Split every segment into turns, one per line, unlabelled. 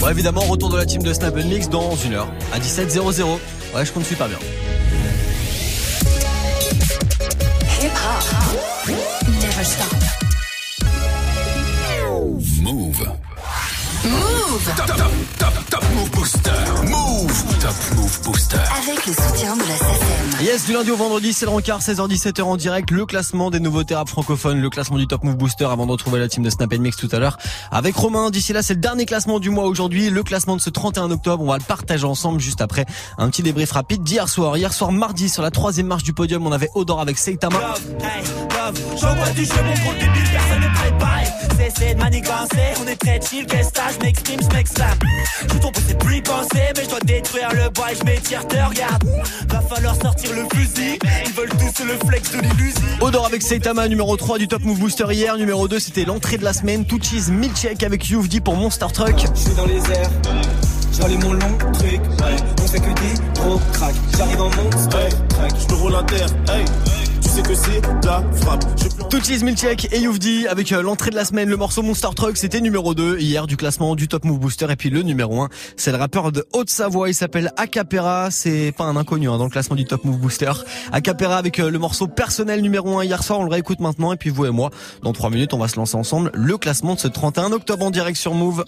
Bon, évidemment, retour de la team de Snap Mix dans une heure à 17h00. Ouais, je compte super bien.
Hip hop. Never stop.
Move Top, top, top, top Move Booster. Move. Top Move Booster.
avec le soutien de la SACEM.
Yes, du lundi au vendredi, c'est le rencard, 16h-17h en direct, le classement des nouveautés rap francophones, le classement du Top Move Booster avant de retrouver la team de Snap Mix tout à l'heure avec Romain. D'ici là, c'est le dernier classement du mois aujourd'hui, le classement de ce 31 octobre. On va le partager ensemble juste après un petit débrief rapide d'hier soir. Hier soir, mardi, sur la troisième marche du podium, on avait Odor avec Seitama.
Hey, love, Cessez de manigancer, on est très chill, qu'est-ce que je m'exprime, je m'exclame. Je tombe, c'est plus y penser, mais je dois détruire le bois et je m'étire, te regarde. Va falloir sortir le fusil, ils veulent tous le flex de l'illusion.
Odor avec Seitama, numéro 3 du Top Move Booster hier. Numéro 2, c'était l'entrée de la semaine. Tout cheese milkshake avec Youvdi pour Monster Truck.
Je suis dans les airs, j'allume mon long truc, ouais. on fait que des gros crack, j'arrive en monster truck.
Je me roule à terre, hey, tu sais que c'est la frappe.
Cheese milkshake et Youvdi avec euh, l'entrée de la semaine. Le morceau Monster Truck, c'était numéro 2 hier du classement du Top Move Booster. Et puis le numéro 1, c'est le rappeur de Haute-Savoie. Il s'appelle Acapera. C'est pas un inconnu hein, dans le classement du Top Move Booster. Acapera avec euh, le morceau personnel numéro 1 hier soir. On le réécoute maintenant. Et puis vous et moi, dans 3 minutes, on va se lancer ensemble le classement de ce 31 octobre en direct sur Move.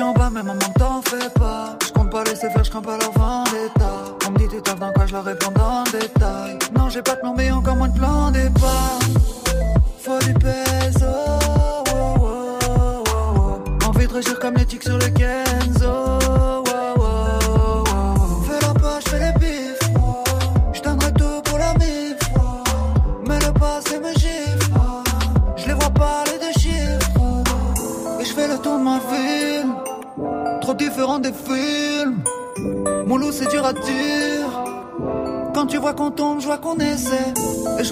Grandi en bas, mais maman t'en fais pas. Je compte pas laisser faire, je crains pas leur vendetta. On me dit tu taffes dans quoi, je leur réponds dans le détail. Non, j'ai pas de plan, mais encore moins de plan départ. Faut du peso. oh, oh, oh, oh. Envie de réagir comme les tics sur le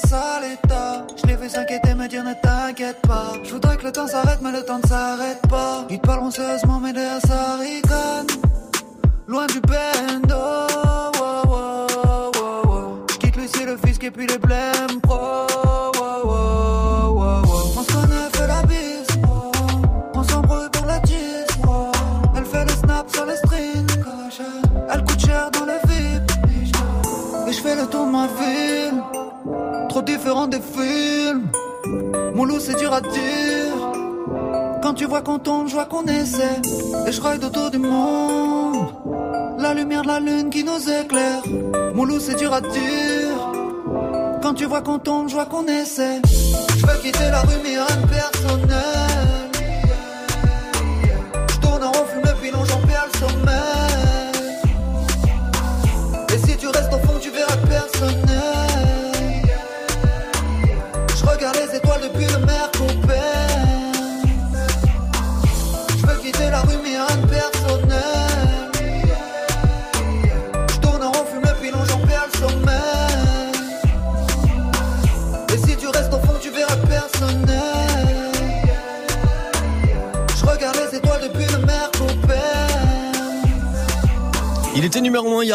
Je l'ai vu s'inquiéter, me dire ne t'inquiète pas. Je voudrais que le temps s'arrête, mais le temps ne s'arrête pas. Ils te parleront sérieusement, mais derrière ça rigole. Loin du bendo. oh, oh, oh, oh. Je quitte Lucie, le fisc et puis les blèmes pro. Des films. Mon loup, c'est dur à dire. Quand tu vois qu'on tombe, je vois qu'on essaie. Et je ride autour du monde. La lumière de la lune qui nous éclaire. Mon loup, c'est dur à dire. Quand tu vois qu'on tombe, je vois qu'on essaie. Je veux quitter la rue, mais rien. Je tourne en rond, fume le pilon, j'en perds le sommeil.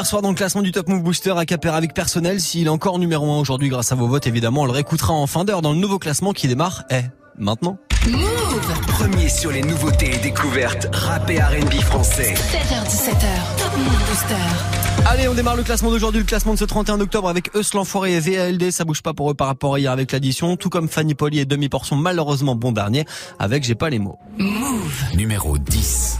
Hier soir dans le classement du Top Move Booster à Capera avec personnel. S'il est encore numéro 1 aujourd'hui grâce à vos votes, évidemment, on le réécoutera en fin d'heure dans le nouveau classement qui démarre, eh, maintenant.
Move
Premier sur les nouveautés et découvertes rap et R&B français.
7h17h. Top Move Booster.
Allez, on démarre le classement d'aujourd'hui, le classement de ce 31 octobre avec Eus l'Enfoiré et VALD. Ça bouge pas pour eux par rapport à hier avec l'addition, tout comme Fanny Poli et Demi Portion, malheureusement bon dernier, avec J'ai pas les mots.
Move.
Numéro 10.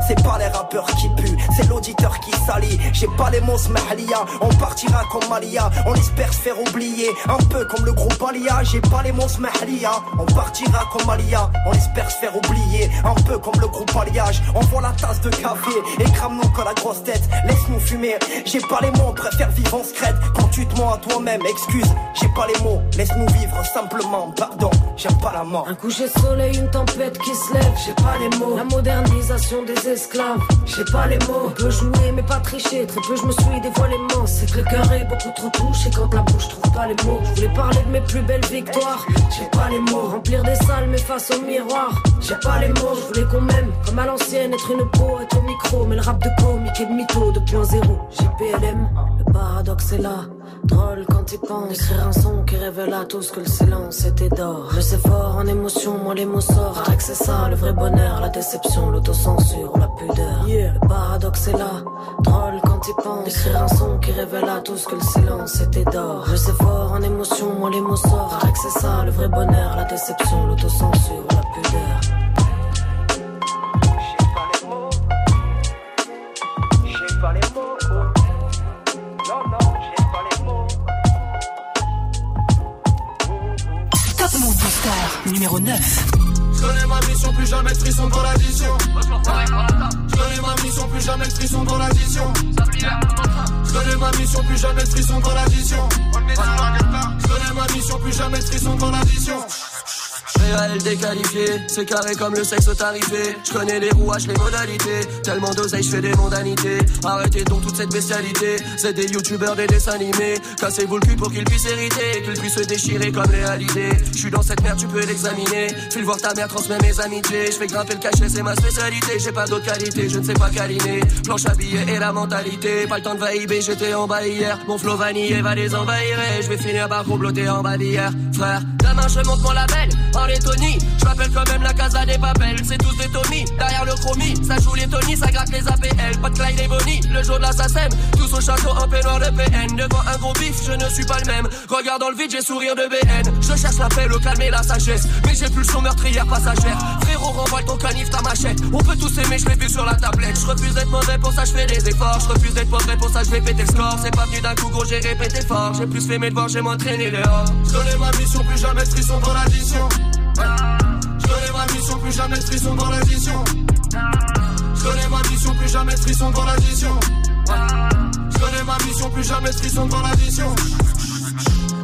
C'est pas les rappeurs qui puent, c'est l'auditeur qui salit. J'ai pas les mots smahlia, on partira comme Malia. On espère se faire oublier, un peu comme le groupe Alia. J'ai pas les mots smahlia, on partira comme Malia. On espère se faire oublier, un peu comme le groupe Alliage. On voit la tasse de café et crame-nous comme la grosse tête. Laisse-nous fumer, j'ai pas les mots, on préfère vivre en secrète. Quand tu te mens à toi-même, excuse, j'ai pas les mots. Laisse-nous vivre simplement, pardon, j'aime pas la mort.
Un coucher de soleil, une tempête qui se lève, j'ai pas les mots. La modernisation des j'ai pas les mots. On peut jouer mais pas tricher, très peu je me suis dévoilé immense. C'est que le cœur est beaucoup trop touché quand la bouche trouve pas les mots. Je voulais parler de mes plus belles victoires, j'ai pas les mots. Remplir des salles mais face au miroir, j'ai pas les mots. Je voulais qu'on m'aime comme à l'ancienne, être une peau, être au micro. Mais le rap de comique et de mytho 2.0, j'ai PLM, le paradoxe est là. Drôle quand il pense. Écrire un son qui révèle à tous que le silence était d'or. Je sais fort en émotion, moi les mots sortent. Paraît que c'est ça le vrai bonheur, la déception, l'autocensure, la pudeur. Le paradoxe est là, drôle quand il pense. Écrire un son qui révèle à tous que le silence était d'or. Je sais fort en émotion, moi les mots sortent. Paraît que c'est ça le vrai bonheur, la déception, l'autocensure, la pudeur
Move Booster numéro 9.
Je connais ma mission, plus jamais de dans l'addition. Je connais ma mission, plus jamais de dans l'addition. Je connais ma mission, plus jamais de dans l'addition. Je connais ma mission, plus jamais de dans l'addition.
Réel déqualifié, c'est carré comme le sexe tarifé. Je connais les rouages, les modalités. Tellement d'oseilles, je fais des mondanités. Arrêtez donc toute cette bestialité. C'est des youtubeurs, des dessins animés. Cassez-vous le cul pour qu'ils puissent hériter. Qu'ils puissent se déchirer comme réalité. Je suis dans cette merde, tu peux l'examiner. File voir ta mère, transmets mes amitiés. Je fais grimper le cachet, c'est ma spécialité. J'ai pas d'autre qualité, je ne sais pas câliner. Planche à billets et la mentalité. Pas le temps de vibrer, j'étais en bas hier. Mon flow vanillé va les envahir. et Je vais finir par comploter en bas d'hier. Frère, demain je monte mon label. Lettonie, je m'appelle quand même la casa des papels. C'est tous des Tommy, derrière le chromie. Ça joue les Tony, ça gratte les APL. Pas de Clyde et Bonnie, le jour de l'assassin. Tous au château en peignoir de PN. Devant un gros bif, je ne suis pas le même. Regarde dans le vide, j'ai sourire de BN. Je cherche la paix, le calme et la sagesse. Mais j'ai plus le son meurtrière passagère. Frérot, renvoie ton canif, ta machette. On peut tous aimer, je l'ai vu sur la tablette. Je refuse d'être mauvais, pour ça je fais des efforts. Je refuse d'être mauvais, pour ça je vais péter score. C'est pas venu d'un coup, gros, j'ai répété fort. J'ai plus fait mes devoirs, j'ai m'entraîné dehors.
Je ma mission, plus jamais de frisson dans l'addition. Je connais ma mission, plus jamais de frisson dans l'addition. Je connais ma mission, plus jamais de frisson dans l'addition. Je connais ma mission, plus jamais de frisson dans l'addition.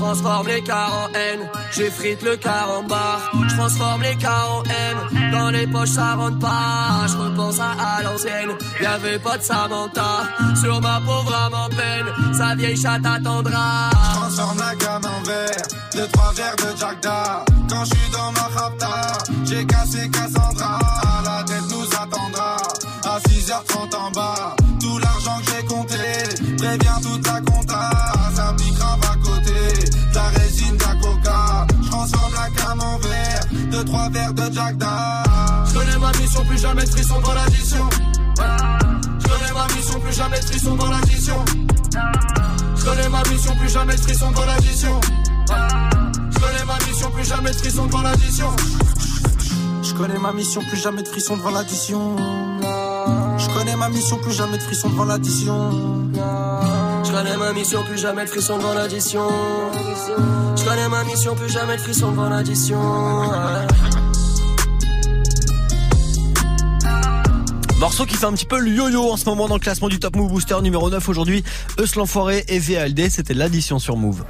Transforme les cars en haine, j'effrite le car en barre. Je transforme les cars en haine, dans les poches ça rentre pas. Je repense à, à l'ancienne, y'avait pas de Samantha. Sur ma pauvre âme en peine, sa vieille chatte attendra.
Je transforme la gamme en verre, deux trois verres de Jack Da. Quand je suis dans ma rapta, j'ai cassé Cassandra. La tête nous attendra, à 6h30 en bas. Tout l'argent que j'ai compté, préviens toute la deux trois verres de Jack. Je connais ma mission, plus jamais de frisson dans l'addition. Je connais ma mission, plus jamais de frisson dans l'addition. Je connais ma mission, plus jamais de frisson dans l'addition. Je connais ma mission, plus jamais de frisson devant l'addition. Je connais ma mission, plus jamais de frisson devant l'addition. Je connais ma mission, plus jamais de frisson devant l'addition.
Je connais ma mission, plus jamais de frisson devant l'addition. Je connais ma mission, plus jamais de frisson devant l'addition.
Morceau qui fait un petit peu le yo-yo en ce moment dans le classement du Top Move Booster numéro 9 aujourd'hui. Eus l'enfoiré et VALD, c'était l'addition sur Move.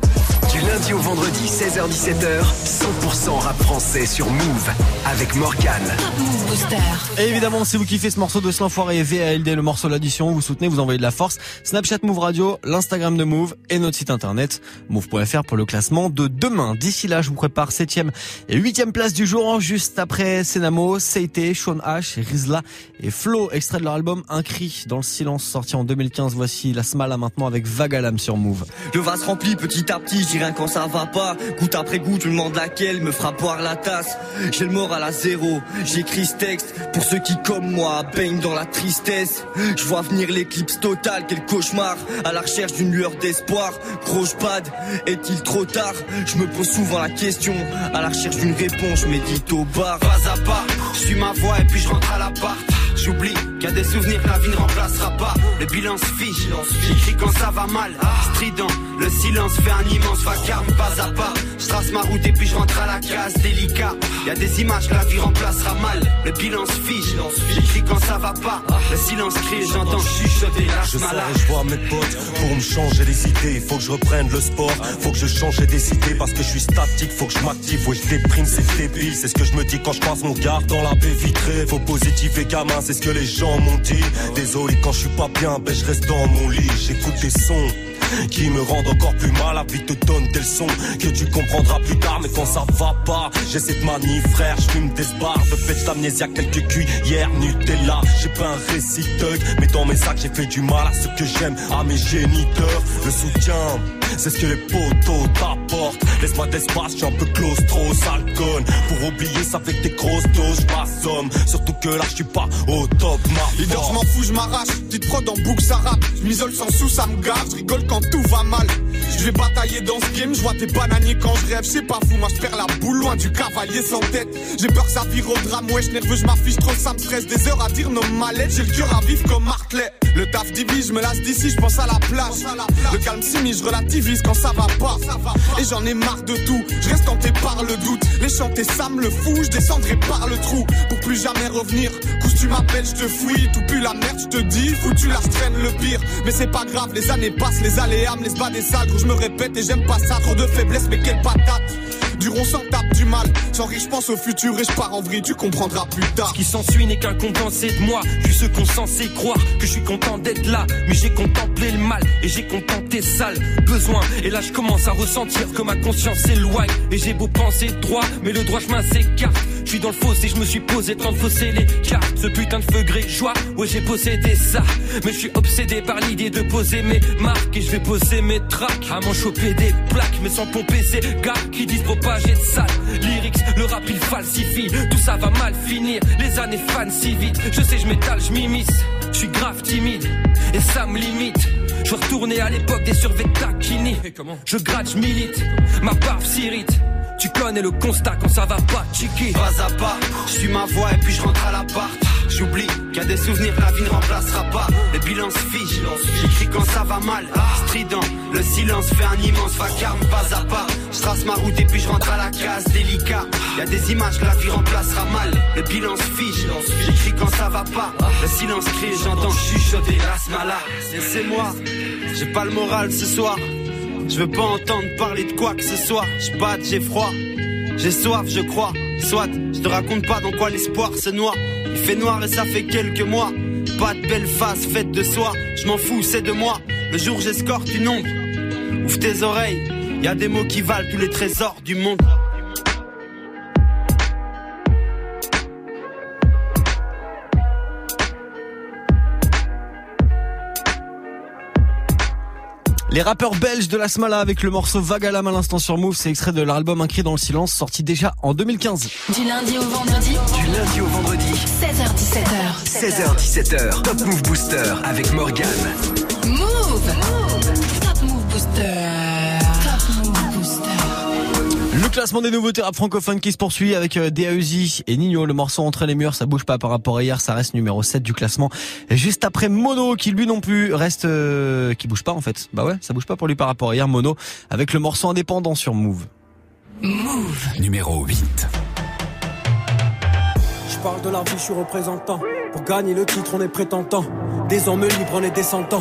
Du lundi au vendredi, 16h-17h, 100% rap français sur Move avec Morgan.
Top Move Booster.
Et évidemment, si vous kiffez ce morceau de l'enfoiré et VALD, le morceau l'addition, vous soutenez, vous envoyez de la force. Snapchat Move Radio, l'Instagram de Move et notre site internet move.fr pour le classement de demain. D'ici là, je vous prépare 7ème et 8ème place du jour, juste après Senamo, Seite, Sean H, Rizla et Flo, extrait de leur album Un cri dans le silence sorti en 2015. Voici la Smala maintenant avec Vagalam sur Move.
Le vase rempli petit à petit, j'irai quand ça va pas. Goutte après goutte, je me demande laquelle me fera boire la tasse. J'ai le moral à zéro, j'écris ce texte pour ceux qui, comme moi, baignent dans la tristesse. Je vois venir l'éclipse totale, quel cauchemar. À la recherche d'une lueur d'espoir. Gros pad, est-il trop tard? Je me pose souvent la question. À la recherche d'une réponse, je médite au bar.
Pas à pas, je suis ma voix et puis je rentre à l'appart. J'oublie y a des souvenirs que la vie ne remplacera pas. Le bilan se fiche, j'écris quand ça va mal. Strident, le silence fait un immense vacarme, pas à pas. Je trace ma route et puis je rentre à la case, délicat. Y a des images que la vie remplacera mal. Le bilan se fiche, j'écris quand ça va pas. Le silence crie, j'entends chuchoter, lâche
Je sors et je vois mes potes pour me changer les idées. Faut que je reprenne le sport, faut que je change des idées parce que je suis statique. Faut que je m'active, ouais, je déprime, c'est débile. C'est ce que je me dis quand je passe mon regard dans la baie vitrée. Faut positif et gamin, c'est ce que les gens Désolé quand je suis pas bien, ben je reste dans mon lit. J'écoute des sons qui me rendent encore plus mal. La vie te donne des leçons que tu comprendras plus tard. Mais quand ça va pas, j'ai cette manie, frère. Je fume des barres de fête d'amnésia, quelques cuillères Nutella. J'ai pas un récit mais dans mes sacs, j'ai fait du mal à ceux que j'aime, à mes géniteurs. Le soutien, c'est ce que les potos t'apportent. Laisse-moi d'espace, je suis un peu claustro, sale conne. Pour oublier, ça fait que des grosses doses, je m'assomme. Surtout que là, je suis pas au top, ma
Leader, je m'en fous, je m'arrache. Petite prod en boucle, ça rappe. Je m'isole sans sous, ça me gave. Je rigole quand tout va mal. Je vais batailler dans ce game, je vois tes bananiers quand je rêve. C'est pas fou, moi je perds la boule loin du cavalier sans tête. J'ai peur que ça vire au drame, ouais, je nerveux, je m'affiche trop, ça me stresse. Des heures à dire nos mallettes, j'ai le cœur à vivre comme Martelet. Le taf divise, je me lasse d'ici, je pense à la plage. Le calme s'immisce, je relativise quand ça va pas. Et j'en ai marre de tout, je reste tenté par le doute. Les chanter, ça me le fout, je descendrai par le trou pour plus jamais revenir. Couche, tu m'appelles, je te fouille, tout pue la merde, je te dis, foutu je traîne le pire. Mais c'est pas grave, les années passent, les aléas me laissent pas des salles, je me répète et j'aime pas ça, trop de faiblesse, mais quelle patate. Du rond sans tape du mal, sans riche, pense au futur et je pars en vrille, tu comprendras plus tard.
Ce qui s'ensuit n'est qu'un condensé de moi. Je ce qu'on censé croire que je suis content d'être là. Mais j'ai contemplé le mal et j'ai contenté sale. Besoin, et là je commence à ressentir que ma conscience s'éloigne. Et j'ai beau penser droit, mais le droit chemin s'écarte. Je suis dans le fossé, je me suis posé tant de fausser les cartes. Ce putain de feu gré joie, ouais j'ai possédé ça. Mais je suis obsédé par l'idée de poser mes marques. Et je vais poser mes tracks à m'en choper des plaques. Mais sans pomper ces gars qui disent de sale. Lyrics, le rap il falsifie. Tout ça va mal finir, les années fanent si vite. Je sais, je m'étale, je m'immisce. Je suis grave timide et ça me limite. Je retourner à l'époque des survêtements taquini. Je gratte, je milite, ma barbe s'irrite. Tu connais le constat quand ça va pas, chiqui.
Pas à pas, je suis ma voix et puis je rentre à l'appart. J'oublie qu'il y a des souvenirs que la vie ne remplacera pas. Les bilans se fichent, j'écris quand ça va mal. Strident, le silence fait un immense vacarme, pas à pas. Je trace ma route et puis je rentre à la case, délicat. Y a des images que la vie remplacera mal. Les bilans se fichent, j'écris quand ça va pas. Le silence crie, j'entends chuchoter l'asmala. c'est moi, j'ai pas le moral ce soir. Je veux pas entendre parler de quoi que ce soit. Je batte, j'ai froid, j'ai soif, je crois. Soit, je te raconte pas dans quoi l'espoir se noie. Il fait noir et ça fait quelques mois. Pas de belle face faite de soi. Je m'en fous, c'est de moi. Le jour j'escorte une ombre. Ouvre tes oreilles. Y a des mots qui valent tous les trésors du monde.
Les rappeurs belges de la Smala avec le morceau Vagalam à l'instant sur Move, c'est extrait de leur album Un cri dans le silence, sorti déjà en 2015.
Du lundi au vendredi.
Du lundi au vendredi.
16h17h.
16h17h. Top Move Booster avec Morgan.
Classement des nouveautés rap francophones qui se poursuit avec euh, DAEZ et Nino. Le morceau entre les murs, ça bouge pas par rapport à hier, ça reste numéro 7 du classement. Et juste après Mono, qui lui non plus reste, euh, qui bouge pas en fait. Bah ouais, ça bouge pas pour lui par rapport à hier, Mono, avec le morceau indépendant sur Move.
Move.
Numéro 8.
Je parle de la vie, je suis représentant. Pour gagner le titre, on est prétentant. Des hommes libres, on est descendants.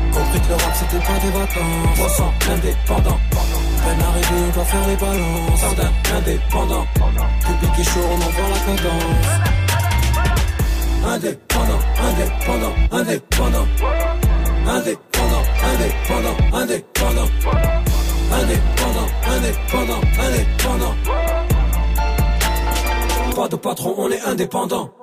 Compris que le rap, c'était pas des vacances. 300 indépendant. Peine arrivée, on doit faire les balances. Jardin indépendant. Public est chaud, on envoie la cadence. Indépendant, indépendant, indépendant. Indépendant, indépendant, indépendant. Indépendant, indépendant, indépendant. Pas de patron, on est indépendant.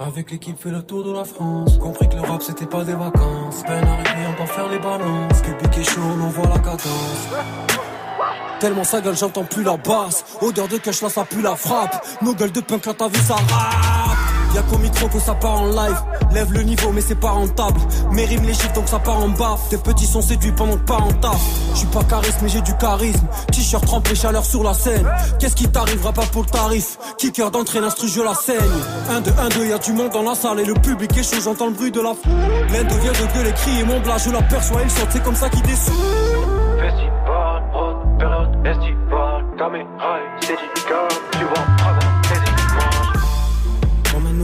Avec l'équipe fait le tour de la France. Compris que le rap c'était pas des vacances. Peine arrivée on peut faire les balances. Public est chaud on envoie la cadence. Tellement sa gueule j'entends plus la basse. Odeur de cash là ça pue la frappe. Nos gueules de punk là t'as vu ça rap Y'a qu'au micro que ça part en live. Lève le niveau mais c'est pas rentable. Mes rimes les chiffres donc ça part en bas Tes petits sont séduits pendant que pas en taf. Je suis pas charisme mais j'ai du charisme. T-shirt trempé chaleur sur la scène. Qu'est-ce qui t'arrivera pas pour le tarif? Kicker d'entrée l'instru je la saigne. 1 2 1 2 y'a du monde dans la salle. Et le public est chaud j'entends le bruit de la foule. L'un devient de gueuler crier mon blas Je l'aperçois il saute c'est comme ça qu'il descend
Festival, haute période et tu vois,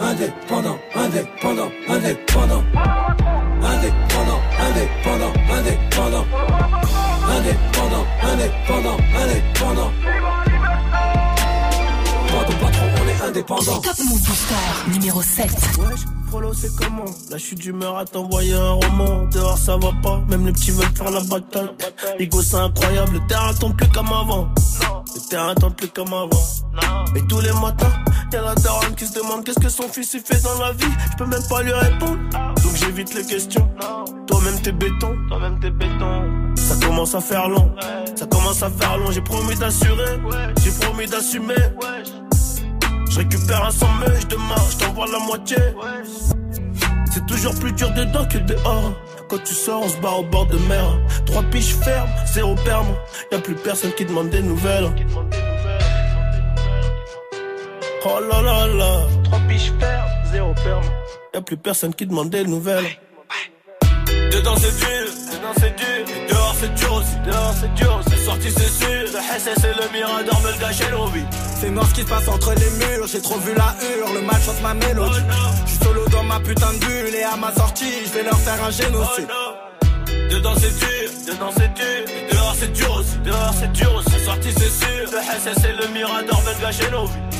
Indépendant, indépendant, indépendant. Indépendant, indépendant, indépendant. Indépendant, indépendant, indépendant. Pas de patron, on est indépendant.
Top Move Booster numéro 7.
Wesh, Frollo, c'est comment? Je suis d'humeur à t'envoyer un roman. Dehors, ça va pas, même les petits veulent faire la bataille. L'ego, c'est incroyable, le terrain tombe plus comme avant. Le terrain tombe plus comme avant. Et tous les matins, y'a la daronne qui se demande qu'est-ce que son fils il fait dans la vie. Je peux même pas lui répondre. Donc j'évite les questions. Toi-même t'es béton. Toi-même t'es béton. Ça commence à faire long. Ça commence à faire long. J'ai promis d'assurer. J'ai promis d'assumer. Je récupère un 100 mèches de marche, je t'envoie la moitié. C'est toujours plus dur dedans que dehors.
quand tu sors, on se barre au bord de mer. Trois piches fermes, zéro perme. Y a plus personne qui demande des nouvelles. Oh là là là. Trois piches fermes, zéro perme. Y a plus personne qui demande des nouvelles. Dedans c'est dur, dedans c'est dur. Et dehors c'est dur aussi, dehors c'est dur. C'est sorti c'est sûr. Le SS et le Mirador me le vies.
C'est noir ce qui se passe entre les murs, j'ai trop vu la hurle, le match chante ma mélodie. Je suis solo dans ma putain de bulle et à ma sortie, je vais leur faire un génocide.
Dedans c'est dur, dedans c'est dur. Et dehors c'est dur aussi, dehors c'est dur aussi. C'est sorti c'est sûr. Le SS et le Mirador me le gâchaient nos vies.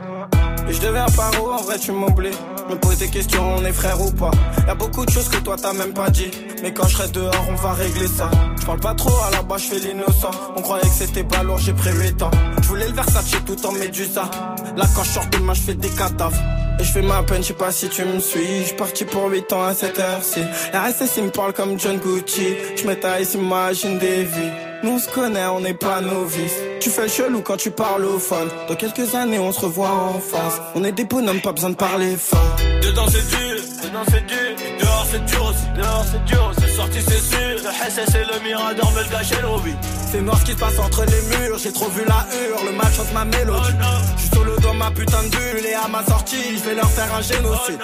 Et je deviens paro, en vrai tu m'oublies. Me pose des questions, on est frère ou pas. Y'a beaucoup de choses que toi t'as même pas dit. Mais quand je serai dehors, on va régler ça. Je parle pas trop, à la base je fais l'innocent. On croyait que c'était pas j'ai prévu tant. Je voulais le Versace tout en médusa. Là quand je sors demain, je fais des cadavres. Et je fais ma peine, je sais pas si tu me suis. Je parti pour 8 ans à cette heure-ci. La RSS il me parle comme John Gucci. Je m'étais s'imagine des vies. Nous on se connaît, on n'est pas novices. Tu fais le chelou quand tu parles au phone. Dans quelques années, on se revoit en face. On est des bonhommes, pas besoin de parler fort.
Dedans c'est dur, dedans c'est dur. Dehors c'est dur aussi, dehors c'est dur. C'est sorti c'est sûr. Le SS et le Mirador le gâchaient nos vies.
C'est noir ce qui se passe entre les murs, j'ai trop vu la hurle, le match chante ma mélodie. Je suis solo dans ma putain de bulle et à ma sortie, je vais leur faire un génocide.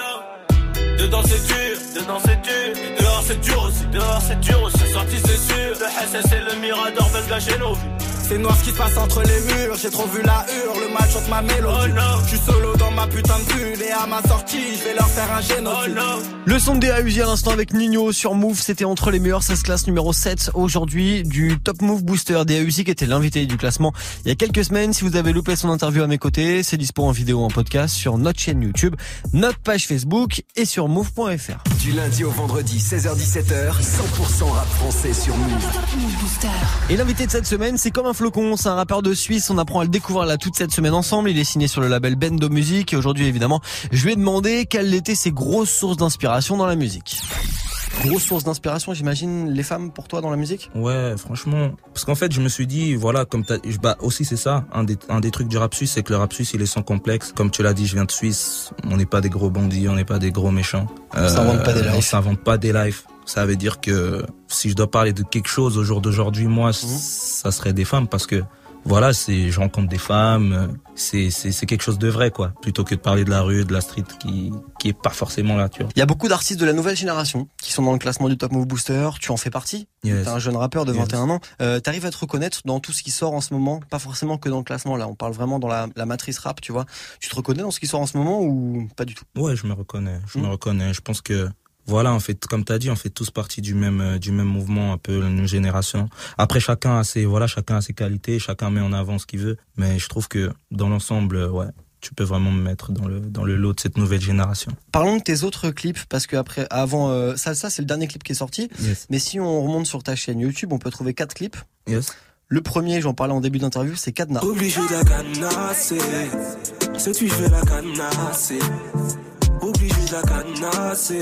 Dedans c'est dur, dedans c'est dur. Dehors c'est dur aussi, dehors c'est dur aussi. C'est sorti c'est sûr. Le SS et le Mirador le gâchaient nos vies.
C'est noir ce qui se passe entre les murs, j'ai trop vu la hurle, le match chante ma mélodie. Je suis solo dans ma putain de bulle et à ma sortie, je vais leur faire un génocide.
Le son des Uzi à l'instant avec Nino sur Move, c'était entre les meilleurs, ça se classe numéro 7 aujourd'hui du Top Move Booster des Uzi qui était l'invité du classement il y a quelques semaines. Si vous avez loupé son interview à mes côtés, c'est dispo en vidéo en podcast sur notre chaîne YouTube, notre page Facebook et sur move.fr.
Du lundi au vendredi, 16h17h, 100% rap français sur Move.
Et l'invité de cette semaine, c'est comme un flocon, c'est un rappeur de Suisse, on apprend à le découvrir là toute cette semaine ensemble, il est signé sur le label Bendo Music et aujourd'hui évidemment, je lui ai demandé quelles étaient ses grosses sources d'inspiration dans la musique. Grosse source d'inspiration, j'imagine, les femmes pour toi dans la musique?
Ouais, franchement. Parce qu'en fait, je me suis dit, voilà, comme t'as, bah, aussi c'est ça, un des, un des trucs du rap suisse, c'est que le rap suisse, il est sans complexe. Comme tu l'as dit, je viens de Suisse, on n'est pas des gros bandits, on n'est pas des gros méchants. Euh,
On s'invente pas des lives.
On s'invente pas des lives. Ça veut dire que si je dois parler de quelque chose au jour d'aujourd'hui, moi,
Mhm.
ça serait des femmes parce que voilà, c'est, je rencontre des femmes, c'est, quelque chose de vrai, quoi. Plutôt que de parler de la rue, de la street qui, qui est pas forcément là, tu vois.
Il y a beaucoup d'artistes de la nouvelle génération qui sont dans le classement du Top Move Booster. Tu en fais partie.
Yes.
T'es un jeune rappeur de
Yes.
21 ans. Euh, T'arrives à te reconnaître dans tout ce qui sort en ce moment, pas forcément que dans le classement. Là, on parle vraiment dans la, la matrice rap, tu vois. Tu te reconnais dans ce qui sort en ce moment ou pas du tout?
Ouais, je me reconnais. Je me reconnais. Je pense que voilà, en fait, comme t'as dit, on fait tous partie du même euh, du même mouvement, un peu une génération. Après, chacun a ses voilà, chacun a ses qualités, chacun met en avant ce qu'il veut. Mais je trouve que dans l'ensemble, euh, ouais, tu peux vraiment me mettre dans le dans le lot de cette nouvelle génération.
Parlons de tes autres clips parce que après, avant, euh, ça, ça c'est le dernier clip qui est sorti.
Yes.
Mais si on remonte sur ta chaîne YouTube, on peut trouver quatre clips.
Yes.
Le premier, j'en parlais en début d'interview, c'est Cadenas.
Obligé de la canasser. Cette fille, je vais la canasser. Obligé de la canasser.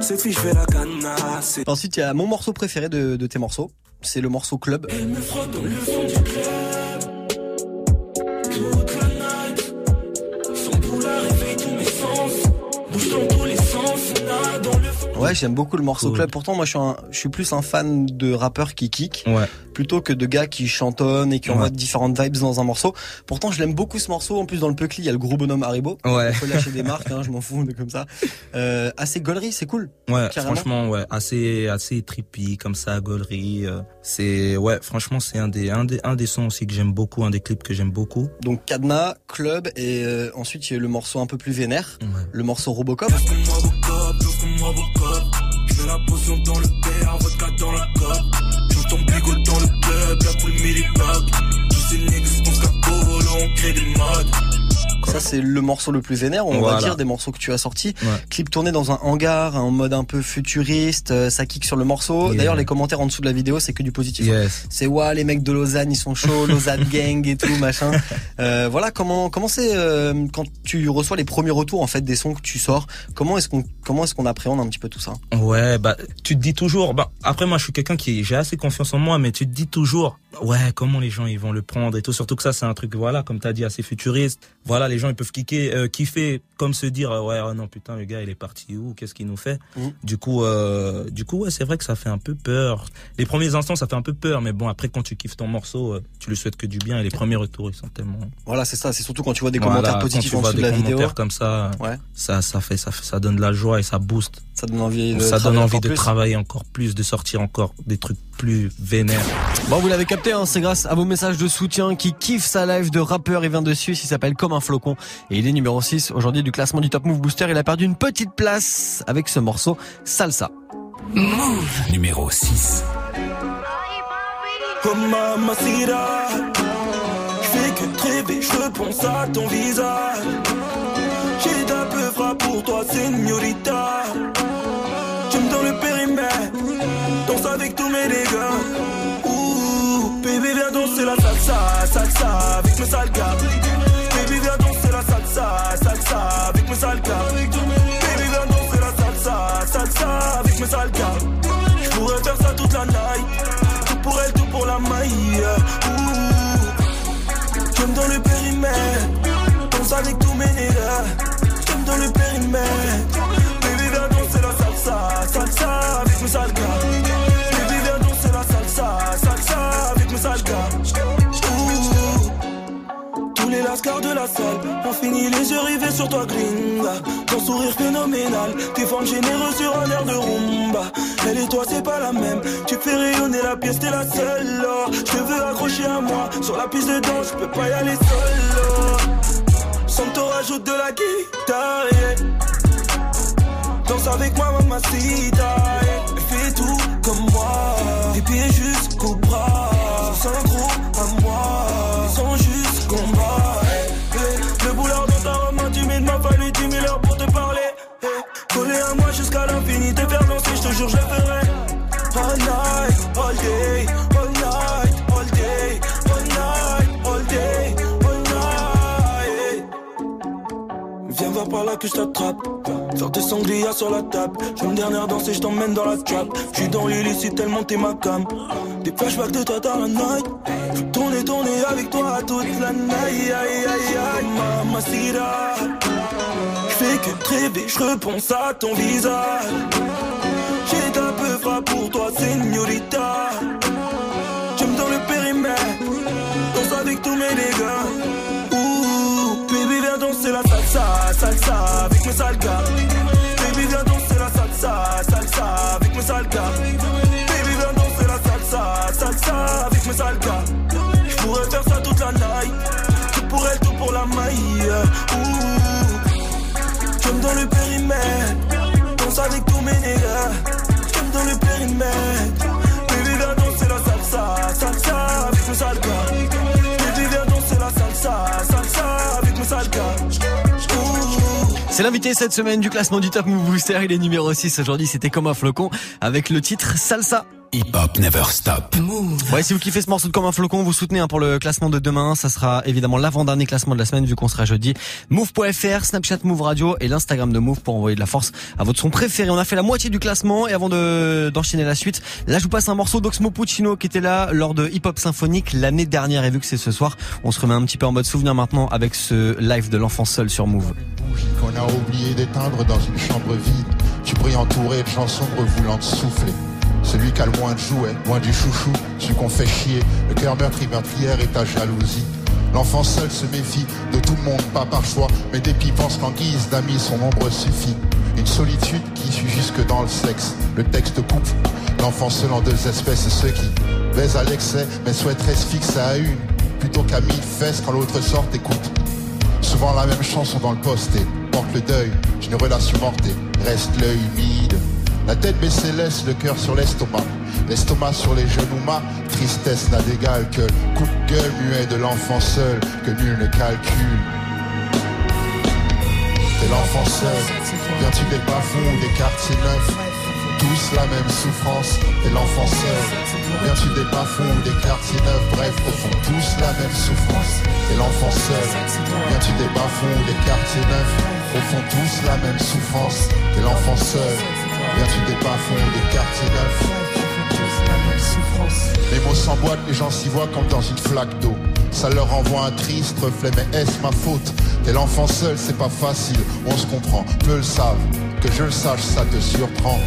Cette fille, je vais la canasser.
Ensuite, il y a mon morceau préféré de, de tes morceaux. C'est le morceau Club.
Elle me frotte dans le fond du club. Toute la night. Son boule a réveillé tous mes sens. Bouge dans tous les sens. Nade dans le fond.
Ouais, j'aime beaucoup le morceau
Cool.
Club. Pourtant, moi, je suis, un- je suis plus un fan de rappeurs qui kick.
Ouais.
Plutôt que de gars qui chantonnent et qui
Ouais.
envoient différentes vibes dans un morceau. Pourtant, je l'aime beaucoup ce morceau. En plus, dans le Puckly, il y a le gros bonhomme Haribo.
Ouais.
Il faut lâcher des marques, hein, je m'en fous, de comme ça. Euh, assez gaulerie, c'est cool.
Ouais,
Carrément.
franchement, ouais, assez assez trippy comme ça, gaulerie. euh, c'est ouais, franchement, c'est un des un des un des sons aussi que j'aime beaucoup, un des clips que j'aime beaucoup.
Donc, Cadenas, Club, et euh, ensuite, il y a le morceau un peu plus vénère. Le morceau Robocop.
Moi, Bocop, moi, Bocop. Je mets la potion dans le père, vodka dans la cope. Ton bigot dans le club, la poule millipack. Tous ces on se capole, on crée des modes.
Quoi.
Ça c'est le morceau le plus vénère, on va dire des morceaux que tu as sortis.
Ouais.
Clip tourné dans un hangar, en mode un peu futuriste, euh, ça kick sur le morceau.
Yeah.
D'ailleurs les commentaires en dessous de la vidéo c'est que du positif.
Yes.
C'est ouais les mecs de Lausanne ils sont chauds, Lausanne gang et tout machin. Euh, voilà comment comment c'est euh, quand tu reçois les premiers retours en fait des sons que tu sors. Comment est-ce qu'on comment est-ce qu'on appréhende un petit peu tout ça?
Ouais, bah tu te dis toujours. Bah après moi je suis quelqu'un qui j'ai assez confiance en moi, mais tu te dis toujours. Ouais, comment les gens ils vont le prendre et tout. Surtout que ça c'est un truc voilà comme t'as dit assez futuriste. Voilà les gens ils peuvent kicker, euh, kiffer comme se dire euh, ouais oh non putain le gars il est parti où? Qu'est-ce qu'il nous fait?
Mhm.
Du coup euh, du coup ouais c'est vrai que ça fait un peu peur. Les premiers instants ça fait un peu peur, mais bon après quand tu kiffes ton morceau, euh, tu lui souhaites que du bien et les premiers retours ils sont tellement.
Voilà c'est ça, c'est surtout quand tu vois des
Voilà,
commentaires
quand
positifs
tu
en
vois
dessous de
des
la vidéo.
commentaires comme ça,
Ouais.
ça ça fait ça fait ça donne de la joie et ça booste.
Ça donne envie de
ça donne
travailler
envie
encore
de
plus.
travailler encore plus, de sortir encore des trucs plus vénères.
Bon, vous l'avez capté, hein, c'est grâce à vos messages de soutien qui kiffe sa live de rappeur. Il vient de Suisse, il s'appelle Comme un flocon et il est numéro 6 aujourd'hui du classement du Top Move Booster. Il a perdu une petite place avec ce morceau Salsa.
Move.
Numéro 6.
Comme Mamacita Je fais que te rêver, je pense à ton visage J'ai d'un peu frappe pour toi, señorita avec tous mes dégâts. Ouh, baby viens danser la salsa, salsa avec mes sales gars. Baby viens danser la salsa, salsa avec mes sales gars De la salle ont fini les yeux rivés sur toi gringa Ton sourire phénoménal, tes formes généreuses sur un air de rumba Elle et toi c'est pas la même, tu fais rayonner la pièce, t'es la seule. Je te veux accrocher à moi, sur la piste de danse, je peux pas y aller seul. Sans te rajoute de la guitare. Danse avec moi mamacita yeah. Fais tout comme moi je ferai All night, all day, Viens voir par là que je t'attrape. Faire des sangliers sur la table. Je une dernière danse et je t'emmène dans la trap. Je suis dans l'illicite tellement t'es ma cam. Des flashbacks de toi dans la night. Je veux tourner, tourner avec toi toute la night. Aïe, aïe, aïe, Mamacita Je fais que rêver, je repense à ton visage pour toi, señorita. J'aime dans le périmètre Danse avec tous mes dégâts baby viens danser la salsa, salsa avec mes sales Baby viens danser la salsa, salsa avec mes sales Baby viens danser la salsa, salsa avec mes sales gars Je pourrais faire ça toute la night Tout pour elle, tout pour la maille. Ouh, J'aime dans le périmètre Danse avec tous mes J'aime
C'est l'invité cette semaine du classement du Top Move Booster. Il est numéro 6 aujourd'hui. C'était comme un flocon avec le titre Salsa.
Hip Hop Never Stop.
Ouais, si vous kiffez ce morceau de comme un flocon, vous soutenez hein, pour le classement de demain. Ça sera évidemment l'avant-dernier classement de la semaine vu qu'on sera jeudi. Move.fr, Snapchat Move Radio et l'Instagram de Move pour envoyer de la force à votre son préféré. On a fait la moitié du classement et avant de d'enchaîner la suite, là je vous passe un morceau d'Oxmo Puccino qui était là lors de Hip Hop Symphonique l'année dernière et vu que c'est ce soir, on se remet un petit peu en mode souvenir maintenant avec ce live de l'enfant seul sur Move.
qu'on a oublié d'éteindre dans une chambre vide. Tu brilles entouré de gens sombres voulant te souffler. Celui qui a le moins de jouets, moins du chouchou, celui qu'on fait chier, le cœur meurtri meurtrière et ta jalousie. L'enfant seul se méfie de tout le monde, pas par choix, mais dès qu'il pense qu'en guise d'amis son ombre suffit. Une solitude qui suit jusque dans le sexe. Le texte coupe l'enfant seul en deux espèces, ceux qui baisent à l'excès, mais souhaiteraient se fixer à une, plutôt qu'à mille fesses quand l'autre sort écoute. Souvent la même chanson dans le poste et porte le deuil d'une relation morte et reste l'œil humide. La tête baissée laisse le cœur sur l'estomac. L'estomac sur les genoux, ma tristesse n'a d'égal que coup de gueule muet de l'enfant seul que nul ne calcule. t'es l'enfant seul. Viens-tu des bas-fonds des quartiers neufs Tous la même souffrance, t'es l'enfant seul. Viens-tu des bas-fonds ou des quartiers neufs Bref, au fond, tous la même souffrance, t'es l'enfant seul. Viens-tu des bas-fonds ou des quartiers neufs Au fond, tous la même souffrance, t'es l'enfant seul. Viens-tu des bas-fonds des quartiers les mots s'emboîtent, les gens s'y voient comme dans une flaque d'eau. Ça leur envoie un triste reflet, mais est-ce ma faute? T'es l'enfant seul, c'est pas facile, on se comprend, peu le savent. Que je le sache, ça te surprend.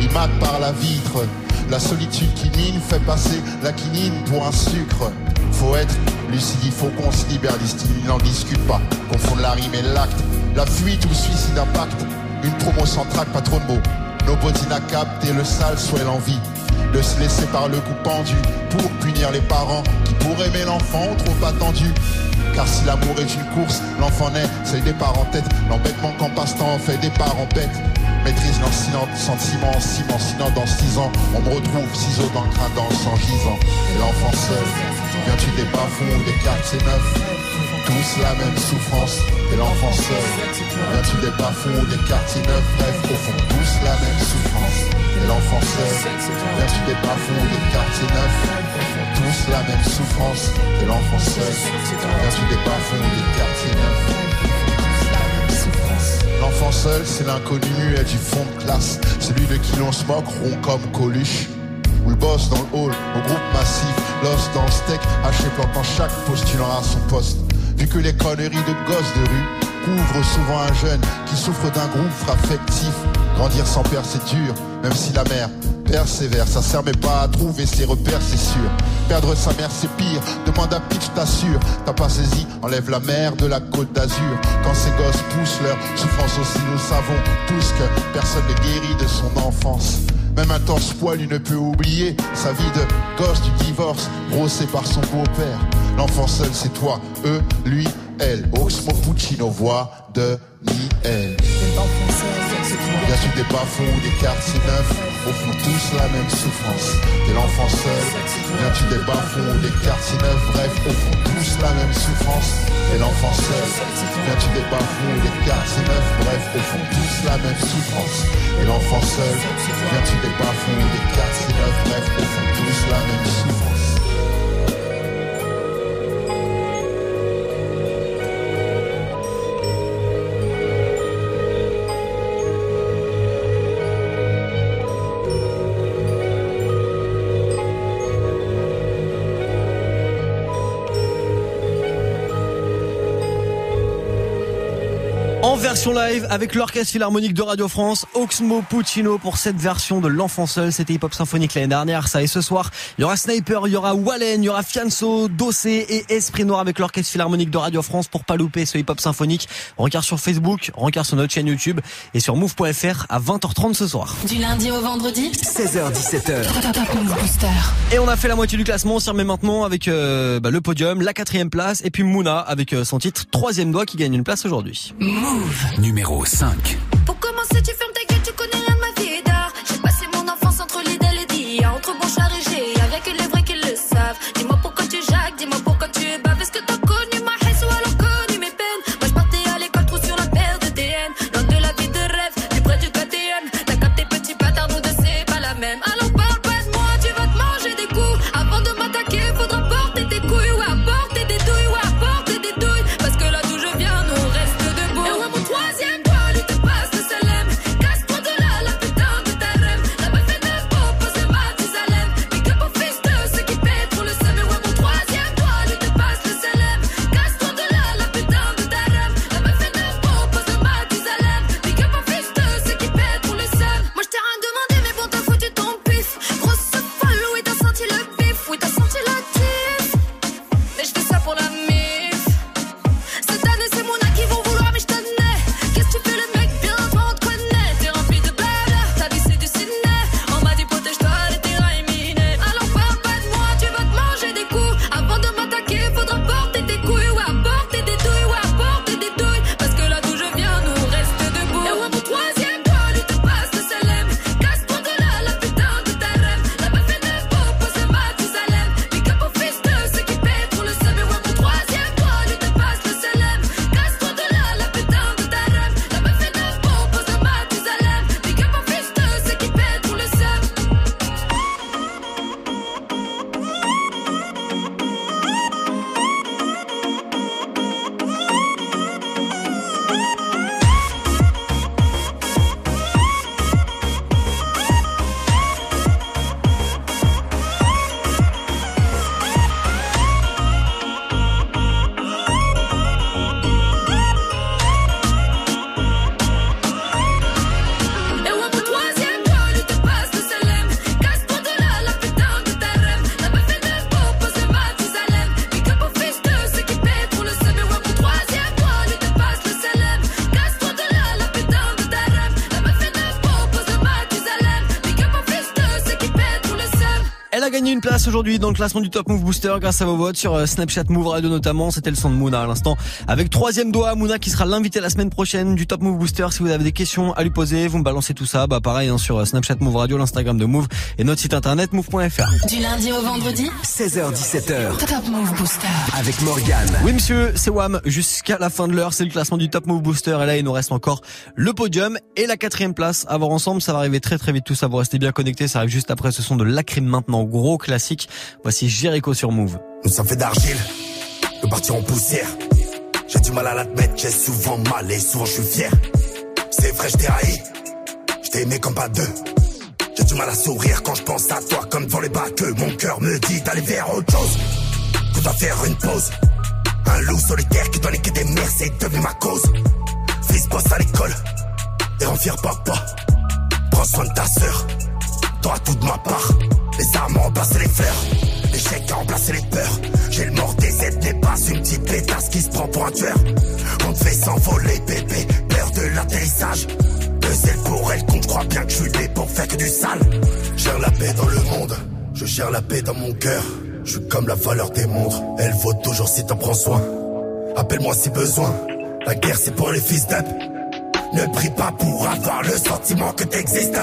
Il mate par la vitre, la solitude qui mine fait passer la quinine pour un sucre. Faut être lucide, il faut qu'on se libère, il n'en discute pas. Confondre la rime et l'acte, la fuite ou le suicide impact. Une promo trac, pas trop de mots. Nobody n'a capté le sale, soit l'envie de se laisser par le coup pendu pour punir les parents qui pour aimer l'enfant trop attendu. Car si l'amour est une course, l'enfant naît, c'est le départ en tête. L'embêtement qu'en passe-temps fait départ en bête. Maîtrise l'ensinant sentiment, ciment, sinon dans six ans, on me retrouve ciseaux dans le crâne, dans le sang gisant. Et l'enfant seul, viens-tu des bas-fonds des quartiers neufs tous la même souffrance, et l'enfant seul. Viens-tu des bas-fonds ou des quartiers neufs, au fond, tous la même souffrance, et l'enfant seul. Viens-tu des bas-fonds ou des quartiers neufs, tous la même souffrance, et l'enfant seul. Viens-tu des bas-fonds ou des quartiers neufs, L'enfant seul, c'est l'inconnu muet du fond de classe, celui de qui l'on se moque, rond comme Coluche. Ou le boss dans le hall, au groupe massif, l'os dans le steak, haché plantant chaque postulant à son poste. Vu que les conneries de gosses de rue couvrent souvent un jeune qui souffre d'un groupe affectif. Grandir sans père c'est dur, même si la mère persévère. Ça sert mais pas à trouver ses repères, c'est sûr. Perdre sa mère c'est pire, demande à Pitch, t'assure. T'as pas saisi, enlève la mer de la côte d'Azur. Quand ces gosses poussent leur souffrance aussi, nous savons tous que personne n'est guéri de son enfance. Même un torse poilu ne peut oublier sa vie de gosse du divorce, brossé par son beau-père. L'enfant seul, c'est toi, eux, lui, elle. Oxmo Puccino, voix de Niel. Viens-tu des bas-fonds ou des quartiers neufs Au fond, tous la même souffrance. T'es l'enfant seul. Viens-tu des bas-fonds ou des quartiers neufs Bref, au fond, tous la même souffrance. T'es l'enfant seul. Viens-tu des bas-fonds ou des quartiers neufs Bref, au fond, tous la même souffrance. Et l'enfant seul. Viens-tu des bas-fonds ou des quartiers neufs Bref, au fond, tous la même souffrance.
En version live avec l'Orchestre Philharmonique de Radio France, Oxmo Puccino pour cette version de L'Enfant Seul. C'était Hip Hop Symphonique l'année dernière, ça et ce soir. Il y aura Sniper, il y aura Wallen, il y aura Fianso, Dossé et Esprit Noir avec l'Orchestre Philharmonique de Radio France pour pas louper ce Hip Hop Symphonique. Rencard sur Facebook, rencard sur notre chaîne YouTube et sur move.fr à 20h30 ce soir.
Du lundi au vendredi
16h17h.
Top Move Booster.
Et on a fait la moitié du classement, on s'y remet maintenant avec euh, bah, le podium, la quatrième place et puis Mouna avec euh, son titre troisième doigt qui gagne une place aujourd'hui.
Numéro 5.
Pour commencer, tu fermes ta
place aujourd'hui dans le classement du Top Move Booster grâce à vos votes sur euh, Snapchat Move Radio notamment. C'était le son de Mouna à l'instant. Avec troisième doigt, Mouna qui sera l'invité la semaine prochaine du Top Move Booster. Si vous avez des questions à lui poser, vous me balancez tout ça. Bah pareil hein, sur euh, Snapchat Move Radio, l'Instagram de Move et notre site internet move.fr.
Du lundi au vendredi
16h17h
Top Move Booster.
avec Morgane.
Oui monsieur, c'est Wam. Jusqu'à la fin de l'heure, c'est le classement du Top Move Booster. Et là, il nous reste encore le podium et la quatrième place à voir ensemble. Ça va arriver très très vite tout ça. Vous restez bien connectés. Ça arrive juste après ce son de Lacrim maintenant. Gros classique. Voici Jericho sur Move.
Nous sommes faits d'argile, de partir en poussière. J'ai du mal à l'admettre, j'ai souvent mal et souvent je suis fier. C'est vrai, je t'ai haï, je aimé comme pas deux. J'ai du mal à sourire quand je pense à toi comme devant les bacs. Mon cœur me dit d'aller vers autre chose. Tu dois faire une pause. Un loup solitaire qui doit niquer des mères, c'est devenu ma cause. Fils bosse à l'école et rends fier papa. Prends soin de ta sœur, toi tout de ma part. Les armes ont remplacé les fleurs, l'échec a remplacé les peurs. J'ai le mort des aides, n'est pas une petite pétasse qui se prend pour un tueur. On te fait s'envoler, bébé, peur de l'atterrissage. Le sel pour elle, qu'on croit bien que je suis pour faire que du sale. Gère la paix dans le monde, je gère la paix dans mon cœur. Je suis comme la valeur des montres, elle vaut toujours si t'en prends soin. Appelle-moi si besoin, la guerre c'est pour les fils d'up. Ne prie pas pour avoir le sentiment que t'existes.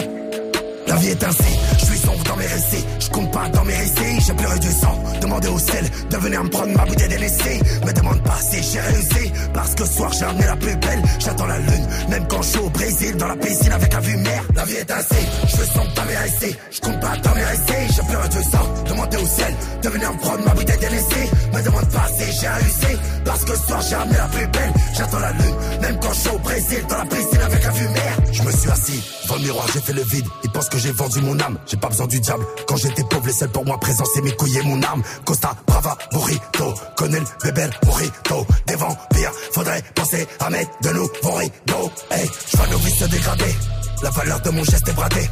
La vie est ainsi, je suis dans mes récits, je compte pas dans mes récits, j'ai pleuré du sang, demandez au sel de venir me prendre ma bouteille d'NSC, me demande pas si j'ai réussi, parce que soir j'ai ramené la plus belle, j'attends la lune, même quand je suis au Brésil, dans la piscine avec la vue mer, la vie est ainsi, je suis sombre dans mes récits, je compte pas dans mes récits, j'ai pleuré du sang, demandez au ciel de venir me prendre ma bouteille d'NSC, me demande pas si j'ai réussi, parce que soir j'ai ramené la plus belle, j'attends la lune, même quand je suis au Brésil, dans la piscine avec la vue mer, je me suis assis, devant le miroir j'ai fait le vide, ils pensent que j'ai vendu mon âme, j'ai pas besoin du diable. Quand j'étais pauvre, les seuls pour moi présents, c'est mes couilles et mon arme. Costa, Brava, Burrito, connais le bébé Burrito. Des vampires, faudrait penser à mettre de nouveaux rideaux. Hey, je vois vies se dégrader. La valeur de mon geste est bradée.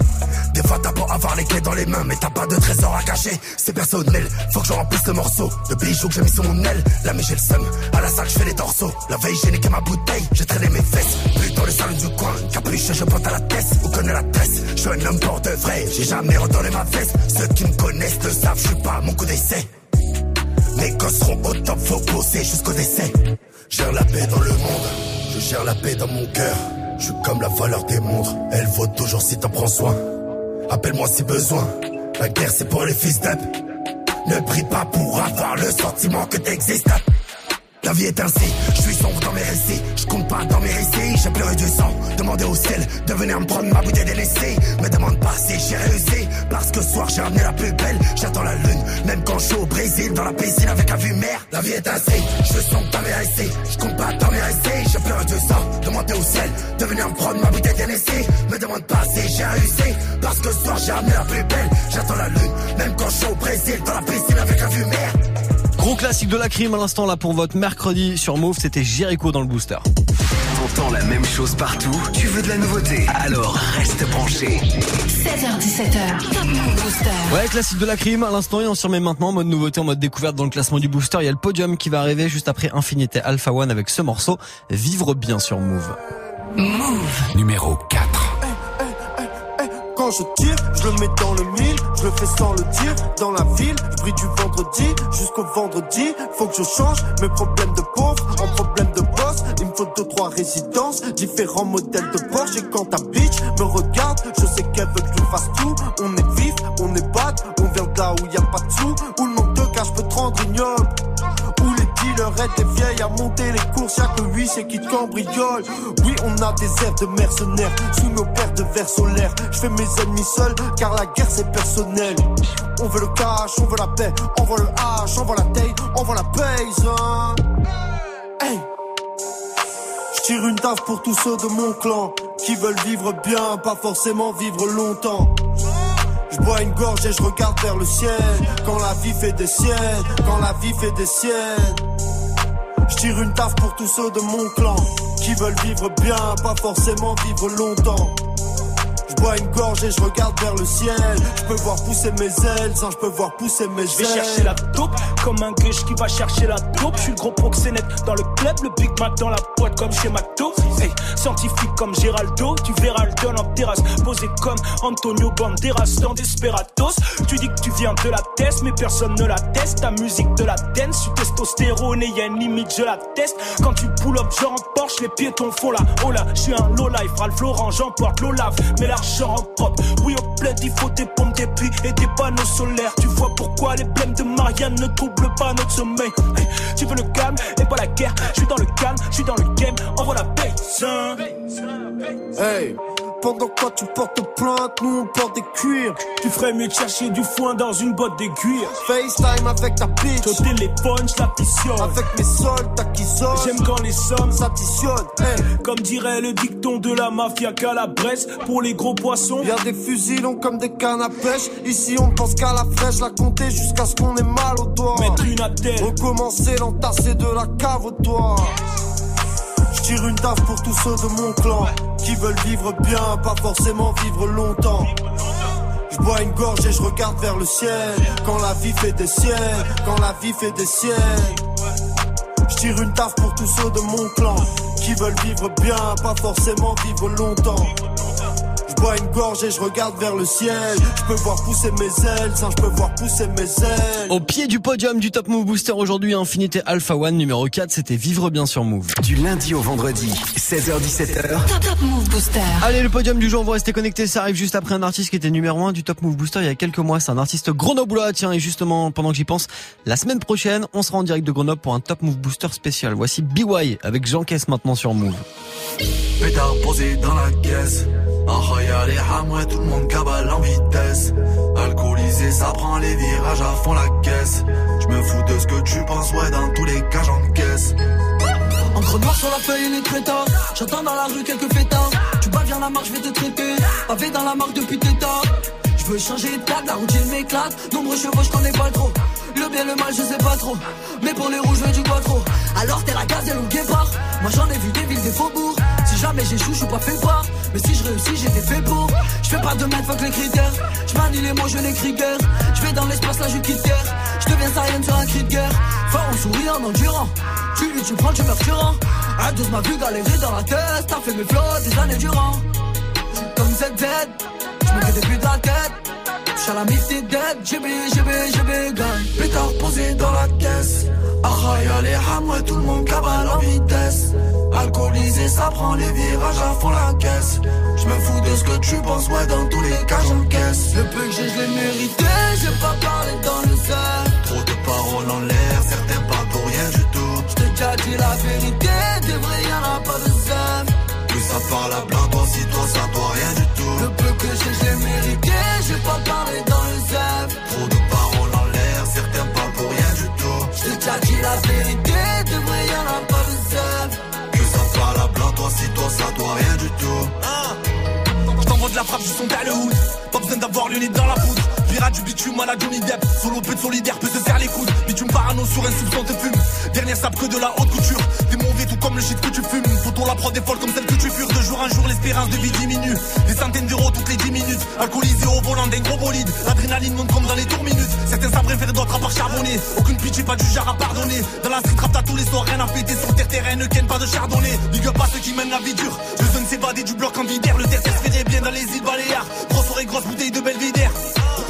Des fois t'as beau avoir les clés dans les mains, mais t'as pas de trésor à cacher. C'est personnel, faut que je remplisse le morceau. De bijoux que j'ai mis sur mon aile. Là mais j'ai le seum, à la salle je fais les torsos. La veille j'ai niqué ma bouteille, j'ai traîné mes fesses. Plus dans le salon du coin, capuche je pointe à la tête. Vous connaissez la tresse, je suis un homme pour de vrai. J'ai jamais redonné ma veste. Ceux qui me connaissent le savent, je suis pas mon coup d'essai. Mes gosses seront au top, faut bosser jusqu'au décès. Gère la paix dans le monde, je gère la paix dans mon cœur. Je suis comme la valeur des montres, elle vaut toujours si t'en prends soin. Appelle-moi si besoin, la guerre c'est pour les fils d'up. Ne prie pas pour avoir le sentiment que t'existes. La vie est ainsi, je suis sombre dans mes récits, je compte pas dans mes récits, j'ai pleuré du sang, demandez au ciel de venir me prendre ma bouteille d'NSC, me demande pas si j'ai réussi, parce que ce soir j'ai ramené la plus belle, j'attends la lune, même quand je suis au Brésil, dans la piscine avec la vue mer, la vie est ainsi, je suis sombre dans mes récits, je compte pas dans mes récits, j'ai pleuré du sang, demandez au ciel de venir me prendre ma bouteille d'NSC, me demande pas si j'ai réussi, parce que ce soir j'ai ramené la plus belle, j'attends la lune, même quand je suis au Brésil, dans la piscine avec la vue mer.
Gros classique de la crime à l'instant là pour votre mercredi sur Move, c'était Jericho dans le booster.
T'entends la même chose partout, tu veux de la nouveauté, alors reste branché.
16h17h. Top Move Booster.
Ouais, classique de la crime à l'instant et on s'y remet maintenant en mode nouveauté, en mode découverte dans le classement du booster. Il y a le podium qui va arriver juste après Infinité Alpha One avec ce morceau, Vivre bien sur Move.
Move.
Numéro 4.
Quand je tire, je le mets dans le mille, je le fais sans le dire. Dans la ville, je brille du vendredi jusqu'au vendredi. Faut que je change mes problèmes de pauvre en problèmes de boss. Il me faut deux, trois résidences, différents modèles de Porsche. Et quand ta bitch me regarde, je sais qu'elle veut que je fasse tout. On est vif, on est bad, on vient de là où y a pas de sous. Où le manque de cash peut te rendre ignoble. Où les vieilles à monter les courses, y'a que huissier qui te cambriole. Oui, on a des airs de mercenaires sous nos paires de verres solaires. Je fais mes ennemis seuls car la guerre c'est personnel. On veut le cash, on veut la paix, on veut le H, on veut la taille, on veut la paise. Hein. Hey. Je tire une taf pour tous ceux de mon clan qui veulent vivre bien, pas forcément vivre longtemps. Je bois une gorge et je regarde vers le ciel. Quand la vie fait des siennes, quand la vie fait des siennes. Je tire une taf pour tous ceux de mon clan qui veulent vivre bien, pas forcément vivre longtemps. Je bois une gorge et je regarde vers le ciel. Je peux voir pousser mes ailes, sans je peux voir pousser mes ailes.
Je vais chercher la taupe comme un gueche qui va chercher la taupe. Je suis le gros proxénète dans le club, le Big Mac dans la boîte comme chez McDo.
Scientifique comme Géraldo, tu verras le don en terrasse. Posé comme Antonio Banderas dans Desperados. Tu dis que tu viens de la test, mais personne ne la teste. Ta musique de la dance, tu testostérone et y a une limite, je la teste. Quand tu pull up, genre en Porsche, les piétons font la oh là. Je suis un low life, Ralph Lauren, j'emporte l'eau lave, mais l'argent en propre. Oui, au plaid, il faut des pompes, des puits et des panneaux solaires. Tu vois pourquoi les blèmes de Marianne ne troublent pas notre sommeil. Tu veux le calme et pas la guerre. Je suis dans le calme, je suis dans le game. Envoie la paix.
Hey, pendant quoi tu portes plainte, nous on porte des cuirs.
Tu ferais mieux de chercher du foin dans une botte d'aiguille.
FaceTime avec ta bitch.
Au téléphone, je la pissionne.
Avec mes soldats qui sortent.
J'aime quand les sommes
s'additionnent. Hey.
Comme dirait le dicton de la mafia Calabrese, pour les gros poissons.
Y'a des fusils longs comme des cannes à pêche. Ici on pense qu'à la flèche, la compter jusqu'à ce qu'on ait mal au doigt.
Mettre une attelle.
Recommencer, l'entasser de la cave au toit. J'tire une taf pour tous ceux de mon clan qui veulent vivre bien, pas forcément vivre longtemps. Je bois une gorge et je regarde vers le ciel. Quand la vie fait des siennes, quand la vie fait des siennes. Je tire une taf pour tous ceux de mon clan qui veulent vivre bien, pas forcément vivre longtemps. Je bois une gorge et je regarde vers le ciel. Je peux voir pousser mes ailes, ça je peux voir pousser mes ailes.
Au pied du podium du Top Move Booster aujourd'hui, Infinité Alpha One numéro 4, c'était Vivre bien sur Move.
Du lundi au vendredi, 16h17h.
Top, Top Move Booster.
Allez, le podium du jour, on va rester connecté. Ça arrive juste après un artiste qui était numéro 1 du Top Move Booster il y a quelques mois. C'est un artiste grenoblois. Tiens, et justement, pendant que j'y pense, la semaine prochaine, on sera en direct de Grenoble pour un Top Move Booster spécial. Voici BY avec Jean Caisse maintenant sur Move.
Pétard posé dans la caisse. Ah, y'a les hamouets, tout le monde cabale en vitesse. Alcoolisé, ça prend les virages à fond la caisse. Je me fous de ce que tu penses, ouais, dans tous les cas j'encaisse.
Encre noire sur la feuille, il est très tard. J'entends dans la rue quelques fêtards. Tu bats bien la marche, je vais te traiter. Pavé dans la marque depuis tes tard. Je veux changer de cadre, la routine m'éclate. Nombreux chevaux, je connais pas trop. Le bien, le mal, je sais pas trop. Mais pour les rouges, je veux du trop. Alors t'es la gazelle ou le guépard. Moi j'en ai vu des villes, des faubourgs. Si jamais j'échoue, je suis pas fait part. Mais si je réussis, j'étais fait pour. Je fais pas de mètres, fuck les critères. Je manie les mots, je n'écris guère. Je vais dans l'espace, là je quitte terre. Je deviens sarienne sur un cri de guerre. Fort en souriant, endurant. Tu lui, tu prends, tu meurs. Un douze m'a vu galérer dans la tête. T'as fait mes flots des années durant. Comme ZZ, je me fais depuis de la tête. J'suis à la t'es dead. GB, GB, GB, gun.
Pétard posé dans la caisse. Ah, y'a les hamouets, tout le monde cabale en vitesse. Alcoolisé, ça prend les virages à fond la caisse. Je me fous de ce que tu penses, ouais, dans tous les cas j'encaisse.
Le peu que j'ai, je l'ai mérité. J'ai pas parlé dans le cercle.
Trop de paroles en l'air, certains parlent pour rien du tout.
J't'ai déjà dit la vérité. Des vrais, y'en a pas de zèle.
Plus ça parle à blanc, toi si toi ça doit rien du tout.
Le peu que j'ai, je l'ai mérité. J'ai pas parlé dans la vérité. Des vrais, y'en a pas zèle.
Plus ça parle à blanc, toi si toi ça doit rien du tout.
De la frappe, je son le hood. Pas besoin d'avoir le nez dans la poudre. Pirate du bitume à la Johnny Depp. Solo peu de solidaire peut se faire les coudes. Bitume parano sur un soupçon te fume. Dernière sape que de la haute couture. T'es mauvais tout comme le shit que tu fumes. Faut la prod des folles comme celle que tu fures. De jour en jour, l'espérance de vie diminue. Des centaines d'euros toutes les 10 minutes. Alcoolisé au volant d'un gros bolide. L'adrénaline monte comme dans les tours minutes. Certains savent préférer d'autres à part charbonner. Aucune pitié, pas du genre à pardonner. Dans la street rap, t'as tous les soirs, rien à fêter. Sur terre, terrain, ne ken pas de chardonnay. Big up à ceux qui mènent la vie dure. Besoin de s'évader du bloc en vidère. Le terre dans les îles Baléares. Grosse soirée, grosse bouteille de Belvédère.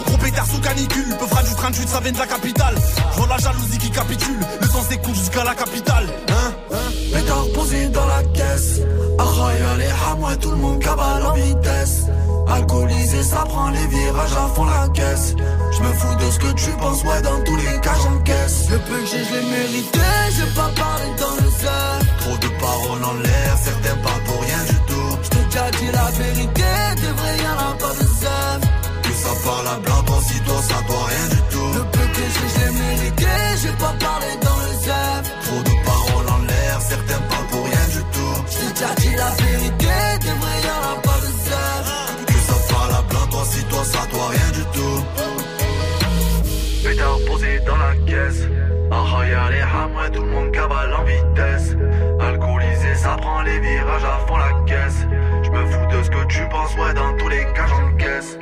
Gros pétard sous canicule, peu fera du 38, ça vient de la capitale. Je vois la jalousie qui capitule, le sang s'écoule jusqu'à la capitale. Hein, hein
Pétard posé dans la caisse. Y'a les hamouets, tout le monde cabale en vitesse. Alcoolisé, ça prend les virages à fond la caisse. Je me fous de ce que tu penses, ouais, dans tous les cas j'encaisse.
Le peu que j'ai, je l'ai mérité. J'ai pas parlé dans le cercle.
Trop de paroles en l'air, certains parlent pour rien
déjà dit la vérité. Des vrais, y'en a pas de zèle.
Plus ça parle à blanc, toi si toi ça doit rien du tout.
Le peu que j'ai, mérité. J'ai pas parlé dans le cercle.
Trop de paroles en l'air, certains parlent pour rien du tout.
J't'ai déjà dit la vérité. Des vrais, y'en a pas de zèle.
Plus ça parle à blanc, toi si toi ça doit rien du tout. Pétard posé dans la caisse. Ah, y'a les hamouets, tout le monde cabale en vitesse. Alcoolisé, ça prend les virages à fond la caisse. Tu penses, ouais, dans tous les cas j'encaisse.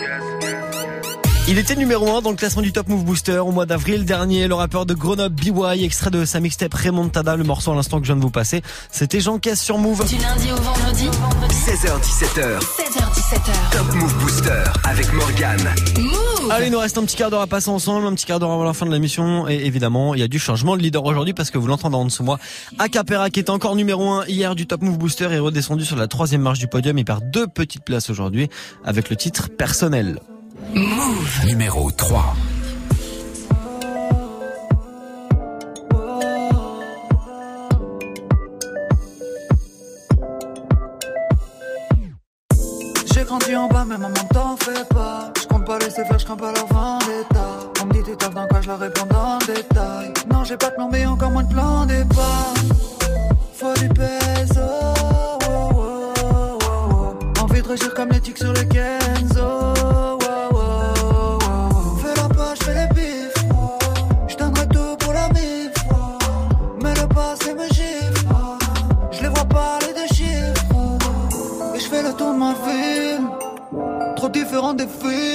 Il était numéro 1 dans le classement du Top Move Booster au mois d'avril dernier. Le rappeur de Grenoble, BY, extrait de sa mixtape Remontada, le morceau à l'instant que je viens de vous passer. C'était Jean Caisse sur Move.
Du lundi au vendredi.
16h17h.
16h17h.
Top Move Booster avec Morgan.
Move.
Allez, il nous reste un petit quart d'heure à passer ensemble, un petit quart d'heure avant la fin de l'émission. Et évidemment, il y a du changement de leader aujourd'hui parce que vous l'entendez en dessous de moi. Acapera, qui était encore numéro 1 hier du Top Move Booster, est redescendu sur la troisième marche du podium. Il perd deux petites places aujourd'hui avec le titre personnel.
Move.
Numéro 3.
J'ai grandi en bas, mais maman t'en fais pas. Pas laisser faire, je crains pas leur vendetta. On me dit tu taffes dans quoi, je leur réponds dans détail. Non, j'ai pas de plan, encore moins de plan départ. Faut du peso. oh, oh, oh. Envie de régir comme les tics sur le Kenzo. Fais la page, fais les bifs. Je tout pour la mif. Mais le passé me gifle. Je les vois parler de chiffres. Et je fais le tour de ma ville Trop différent des films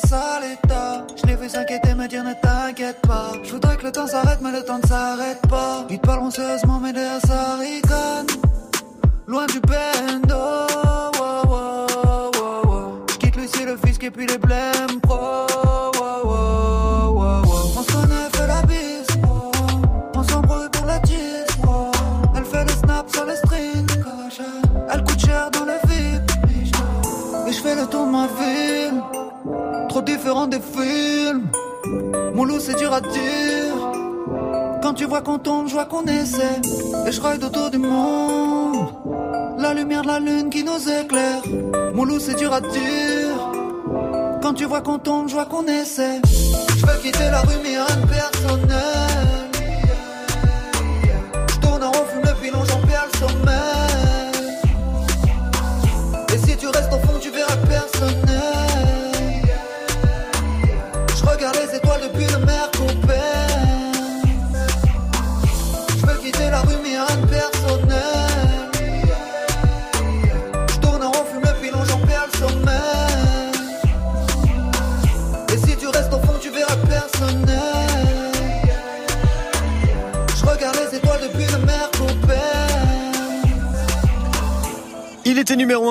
Je l'ai vu s'inquiéter, me dire ne t'inquiète pas. Je voudrais que le temps s'arrête, mais le temps ne s'arrête pas. Ils te parleront sérieusement, mais derrière ça rigole. Loin du bendo. Je quitte Lucie, le fisc et puis les blèmes Différent des films. Mon loup, c'est dur à dire. Quand tu vois qu'on tombe, je vois qu'on essaie. Et je ride autour du monde. La lumière de la lune qui nous éclaire. Mon loup, c'est dur à dire. Quand tu vois qu'on tombe, je vois qu'on essaie. Je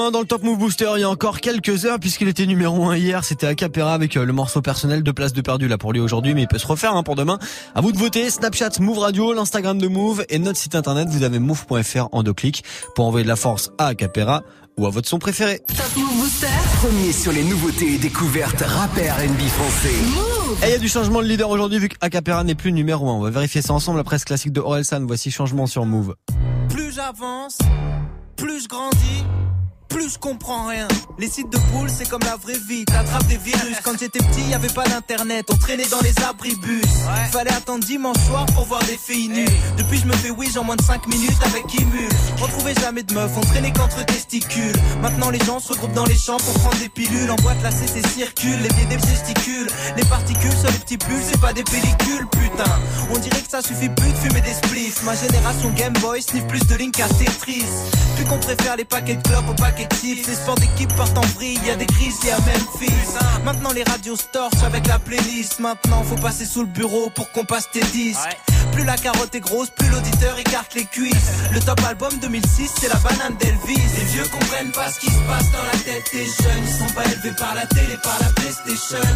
1 dans le Top Move Booster il y a encore quelques heures puisqu'il était numéro 1 hier. C'était Acapera avec euh, le morceau personnel de place de perdu là pour lui aujourd'hui, mais il peut se refaire hein, pour demain. À vous de voter. Snapchat Move Radio, l'Instagram de Move et notre site internet. Vous avez move.fr en deux clics pour envoyer de la force à Acapera ou à votre son préféré.
Top Move Booster.
Premier sur les nouveautés et découvertes rap et R&B français.
Move.
Et il y a du changement de leader aujourd'hui vu qu'Acapera n'est plus numéro 1. On va vérifier ça ensemble. La presse classique de Orelsan. Voici changement sur Move.
Plus j'avance, plus je grandis, plus je comprends rien. Les sites de poules, c'est comme la vraie vie, t'attrapes des virus. Quand j'étais petit, y avait pas d'internet, on traînait dans les abribus. Fallait attendre dimanche soir pour voir des filles nues. Depuis, je me fais wish en moins de 5 minutes avec Kimu. On trouvait jamais de meufs, on traînait qu'entre testicules. Maintenant, les gens se regroupent dans les champs pour prendre des pilules. En boîte, la CC circule, les pieds des testicules. Les particules sur les petits pulls, c'est pas des pellicules, putain. On dirait que ça suffit plus de fumer des spliffs. Ma génération Game Boy sniff plus de Link qu'à Tetris. Plus qu'on préfère les paquets de clopes aux paquets Les sports d'équipe partent en vrille, y a des crises, y a Memphis. Maintenant les radios se torchent avec la playlist. Maintenant faut passer sous le bureau pour qu'on passe tes disques. Plus la carotte est grosse, plus l'auditeur écarte les cuisses. Le top album 2006, c'est la banane d'Elvis. Les vieux comprennent pas ce qui se passe dans la tête des jeunes. Ils sont pas élevés par la télé, par la PlayStation.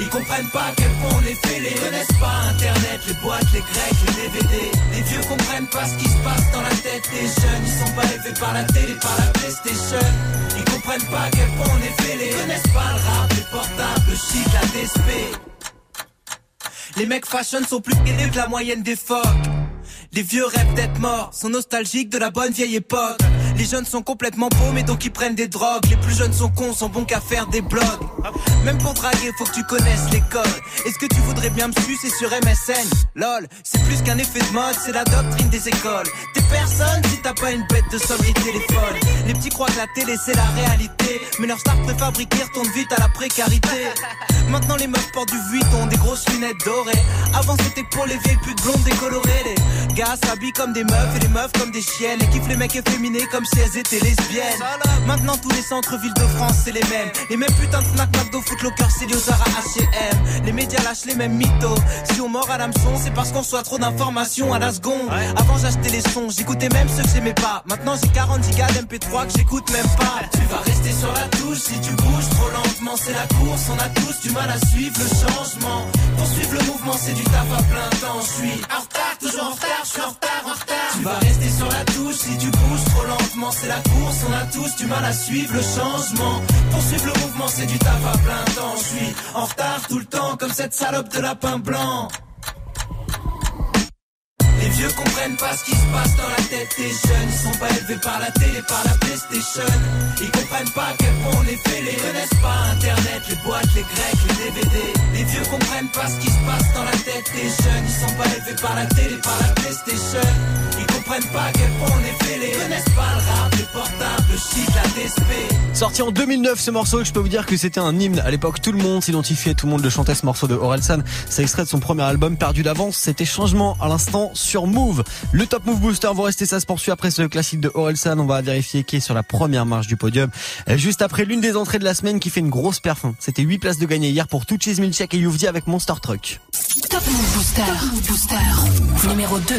Ils comprennent pas à quel point on est fêlés. Ils connaissent pas Internet, les boîtes, les grecs, les DVD. Les vieux comprennent pas ce qui se passe dans la tête des jeunes. Ils sont pas élevés par la télé, par la PlayStation. Ils comprennent pas quel point on est connaissent pas le rap, les portables, le shit, la DSP. Les mecs fashion sont plus élevés que la moyenne des phoques. Les vieux rêvent d'être morts, sont nostalgiques de la bonne vieille époque. Les jeunes sont complètement paumés donc ils prennent des drogues. Les plus jeunes sont cons, sont bons qu'à faire des blogs. Même pour draguer, faut que tu connaisses les codes. Est-ce que tu voudrais bien me sucer sur MSN Lol, c'est plus qu'un effet de mode, c'est la doctrine des écoles. T'es personne si t'as pas une bête de sonnerie téléphone. Les petits croient que la télé c'est la réalité. Mais leur star préfabriquée retourne vite à la précarité. Maintenant les meufs portent du vuitton, des grosses lunettes dorées. Avant c'était pour les vieilles putes blondes décolorées. Les gars s'habillent comme des meufs et les meufs comme des chiennes. Et kiffent les mecs efféminés comme si elles étaient lesbiennes. Maintenant tous les centres-villes de France c'est les mêmes. Les mêmes putains de Fnac, McDo, Footlocker, Célio, Zara, H&M. Les médias lâchent les mêmes mythos. Si on mord à l'hameçon, c'est parce qu'on soit trop d'informations à la seconde. Avant j'achetais les sons, j'écoutais même ceux que j'aimais pas. Maintenant j'ai 40 gigas d'MP3 que j'écoute même pas. Tu vas rester sur la touche si tu bouges trop lentement, c'est la course. On a tous du mal à suivre le changement. Pour suivre le mouvement, c'est du taf à plein temps. Je suis en retard, toujours en retard, je suis en retard, en retard. Tu vas rester sur la touche si tu bouges trop lentement, c'est la course. On a tous du mal à suivre le changement. Pour suivre le mouvement, c'est du taf à plein temps. Je suis en retard tout le temps, comme cette salope de lapin blanc. Les vieux comprennent pas ce qui se passe dans la tête des jeunes. Ils sont pas élevés par la télé, par la PlayStation. Ils comprennent pas à quel point on les fait. Les connaissent pas Internet, les boîtes, les grecs, les DVD. Les vieux comprennent pas ce qui se passe dans la tête des jeunes. Ils sont pas élevés par la télé, par la PlayStation. Ils comprennent pas à quel point on les fait. Les connaissent pas le rap, les portables, le shit, la DSP.
Sorti en 2009 ce morceau, je peux vous dire que c'était un hymne. À l'époque, tout le monde s'identifiait, tout le monde le chantait ce morceau de Orelsan. C'est extrait de son premier album, Perdu d'avance. C'était changement à l'instant sur Move. Le Top Move Booster, vous restez, ça se poursuit après ce classique de Orelsan. On va vérifier qui est sur la première marche du podium. Euh, Juste après l'une des entrées de la semaine qui fait une grosse perf. hein. C'était 8 places de gagné hier pour Tuchis Milchek et Youvdi avec Monster Truck.
Top Move Booster. Top Move Booster. Numéro 2.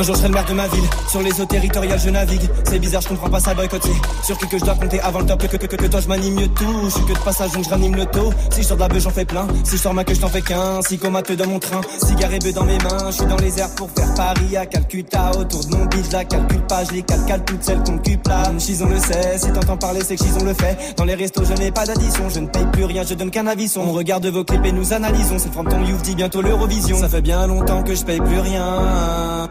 Un jour je serai le maire de ma ville, sur les eaux territoriales je navigue. C'est bizarre je comprends pas ça boycott c'est Sur qui que je dois compter avant le top que, que, que, que toi je m'anime mieux tout. Je suis que de passage donc je ranime le taux. Si je sors de la beuh j'en fais plein. Si je sors ma queue je t'en fais qu'un. Si comateux dans mon train. Cigare et bœuf dans mes mains. Je suis dans les airs pour faire Paris à Calcutta. Autour de mon je la calcule pas. Je les calcale toutes celles qu'on occupe là Chison le sait. Si t'entends parler c'est que Chison le fait. Dans les restos je n'ai pas d'addition. Je ne paye plus rien je donne qu'un avis On regarde vos clips et nous analysons. C'est from ton youth dit bientôt l'Eurovision. Ça fait bien longtemps que je paye plus rien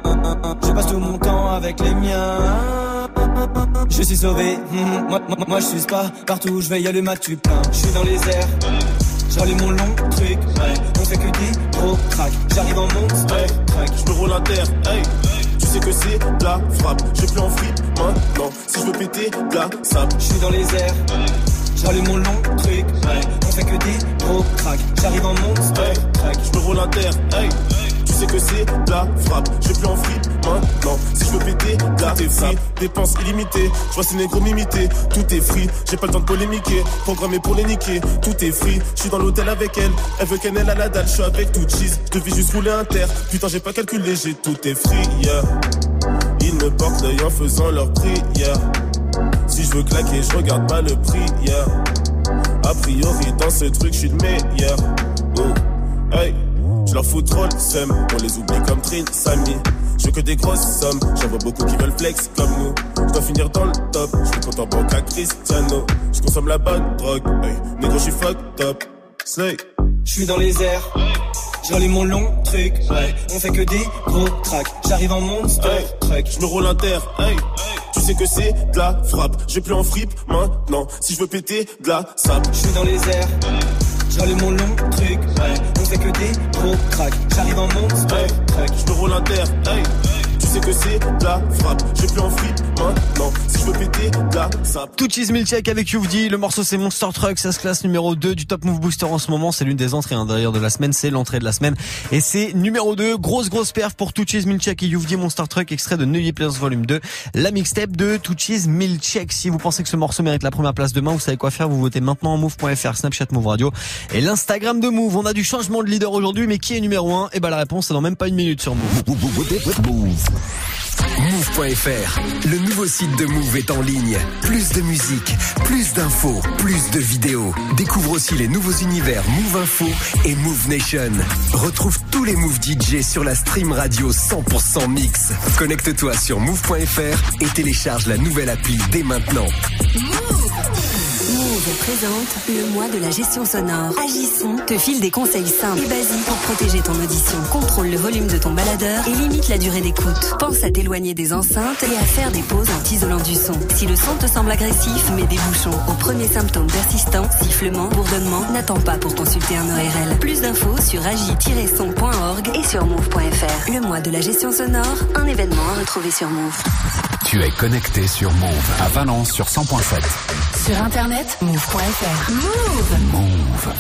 je passe tout mon temps avec les miens. Je suis sauvé, mhm. moi, moi, moi je suis pas partout où je vais y aller ma tu plein. Je suis dans les airs, j'allume mon long truc. On fait que des gros tracks. J'arrive en monster track.
Je me roule à terre, hey. Tu sais que c'est la frappe. Je plus en free maintenant. Si je veux péter, la sable.
Je suis dans les airs. J'allume mon long truc, que des gros. J'arrive en monster track.
Je me roule à terre, hey. Tu sais que c'est la frappe. Je plus en free maintenant. Si je veux péter, de la free. Dépenses illimitées. Je vois ces négros m'imiter. Tout est free. J'ai pas le temps de polémiquer. Programmé pour les niquer. Tout est free. Je suis dans l'hôtel avec elle. Elle veut qu'elle ait à la dalle. Je suis avec tout cheese. Je devais juste rouler un terre. Putain, j'ai pas calculé. J'ai tout est free, yeah. Ils me portent l'œil en faisant leur prière. Si je veux claquer, je regarde pas le prix, yeah. A priori, dans ce truc, je suis le meilleur. Oh, hey, je leur fous trop le seum. On les oublie comme Trin, Samy. Je veux que des grosses sommes. J'en vois beaucoup qui veulent flex comme nous. Je dois finir dans le top. Je suis compte en banque à Cristiano. Je consomme la bonne drogue. Hey, négro, je suis fucked up. Slay.
Je suis dans les airs. J'allume mon long truc, ouais. On fait que des gros tracks. J'arrive en monster truck.
Je me roule un terre, hey. Sais que c'est de la frappe. Je vais plus en fripe maintenant. Si je veux péter, de la sable.
Je suis dans les airs. J'allume mon long truc, ouais. On fait que des gros tracks. J'arrive en monster truck.
Je me roule un terre, hey. Sais que c'est de la frappe. Je plus en fripe maintenant. Si je veux péter, de la sable.
Tuchis Milchek avec Youvdi. Le morceau c'est Monster Truck. Ça se classe numéro 2 du Top Move Booster en ce moment. C'est l'une des entrées hein, d'ailleurs de la semaine. C'est l'entrée de la semaine. Et c'est numéro 2. Grosse grosse perf pour Tuchis Milchek et Youvdi Monster Truck. Extrait de Neuilly Place Volume 2. La mixtape de Tuchis Milchek. Si vous pensez que ce morceau mérite la première place demain, vous savez quoi faire. Vous votez maintenant en move.fr, Snapchat Move Radio et l'Instagram de Move. On a du changement de leader aujourd'hui, mais qui est numéro 1 Et bah la réponse c'est dans même pas une minute sur Move.
Move.fr, le nouveau site de Move est en ligne. Plus de musique, plus d'infos, plus de vidéos. Découvre aussi les nouveaux univers Move Info et Move Nation. Retrouve tous les Move DJ sur la stream radio 100% mix. Connecte-toi sur Move.fr et télécharge la nouvelle appli dès maintenant.
Move
présente le mois de la gestion sonore. Agisson te file des conseils simples et basiques pour protéger ton audition. Contrôle le volume de ton baladeur et limite la durée d'écoute. Pense à t'éloigner des enceintes et à faire des pauses en t'isolant du son. Si le son te semble agressif, mets des bouchons. Au premier symptôme persistant, sifflement, bourdonnement, n'attends pas pour consulter un ORL. Plus d'infos sur agi-son.org et sur move.fr. Le mois de la gestion sonore, un événement à retrouver sur Move.
Tu es connecté sur Move à Valence sur 100.7.
Sur internet, move.fr. Move
Move.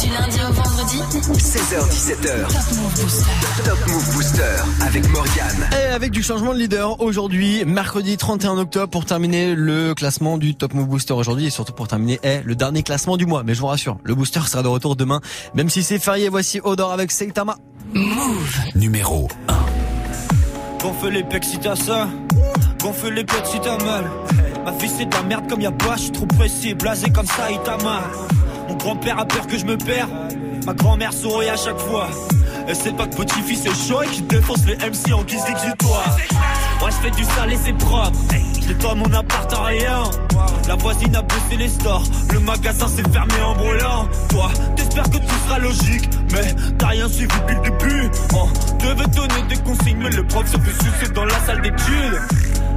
Du lundi au vendredi
16h17h. Top Move Booster avec Morgane.
Et avec du changement de leader aujourd'hui, mercredi 31 octobre pour terminer le classement du Top Move Booster aujourd'hui et surtout pour terminer eh, le dernier classement du mois. Mais je vous rassure, le booster sera de retour demain, même si c'est férié. Voici Odor avec Seitama.
Move
Numéro 1.
Gonfle les pecs si t'as ça. Gonfle les pecs si t'as mal. Ma vie c'est de la merde comme y'a pas, je suis trop pressé, blasé comme ça, il t'a mal. Mon grand-père a peur que je me perds. Ma grand-mère sourit à chaque fois. Et c'est pas que petit-fils est chaud et qui défonce les MC en guise d'exutoire. Moi je fais du sale et c'est propre. J'ai toi mon appart en rien. La voisine a baissé les stores. Le magasin s'est fermé en brûlant. Toi, t'espères que tout sera logique. Mais t'as rien suivi depuis le début. On devait donner des consignes, mais le prof se fait sucer dans la salle d'études.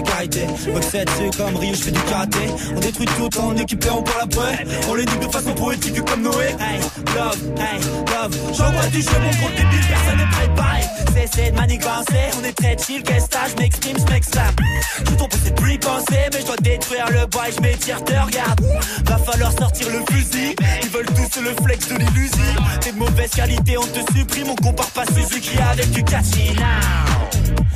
Les c'est comme Rio, je fais du karaté. On détruit tout en on parle après On les nique de façon poétique comme Noé. Hey, love, hey, love. J'envoie du jeu, mon gros débile, personne n'est préparé Cessez de manigancer, on est très chill Qu'est-ce que je m'exprime, je m'exclame Je tombe c'est plus penser Mais je dois détruire le bois et je m'étire, te regarde. Va falloir sortir le fusil. Ils veulent tous le flex de l'illusion T'es de mauvaise qualité, on te supprime On compare pas Suzuki avec du now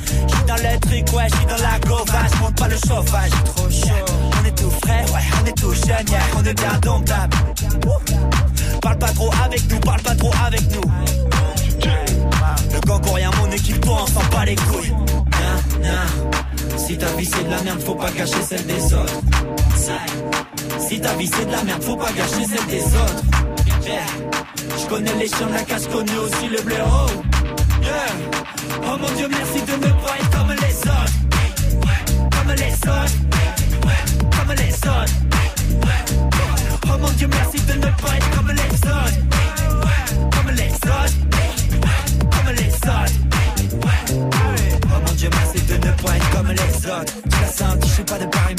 J'suis dans le truc, ouais, j'suis dans la gova J'monte pas le chauffage, trop chaud On est tout frais, ouais, on est tout jeune, On est bien domptable. Parle pas trop avec nous, parle pas trop avec nous Le gang rien, mon équipe, toi, on s'en bat les couilles. Si ta vie c'est de la merde, faut pas gâcher celle des autres Si ta vie c'est de la merde, faut pas gâcher celle des autres Yeah. Je connais les chiens de la casse, connais aussi le blaireau. Oh mon dieu, merci de ne pas être comme les autres. Comme les autres. Comme les autres. Oh mon dieu, merci de ne pas être comme les autres. Comme les autres. Comme les autres. Oh mon dieu, merci de ne pas être comme les autres. Tu l'as senti, je suis pas de pareil.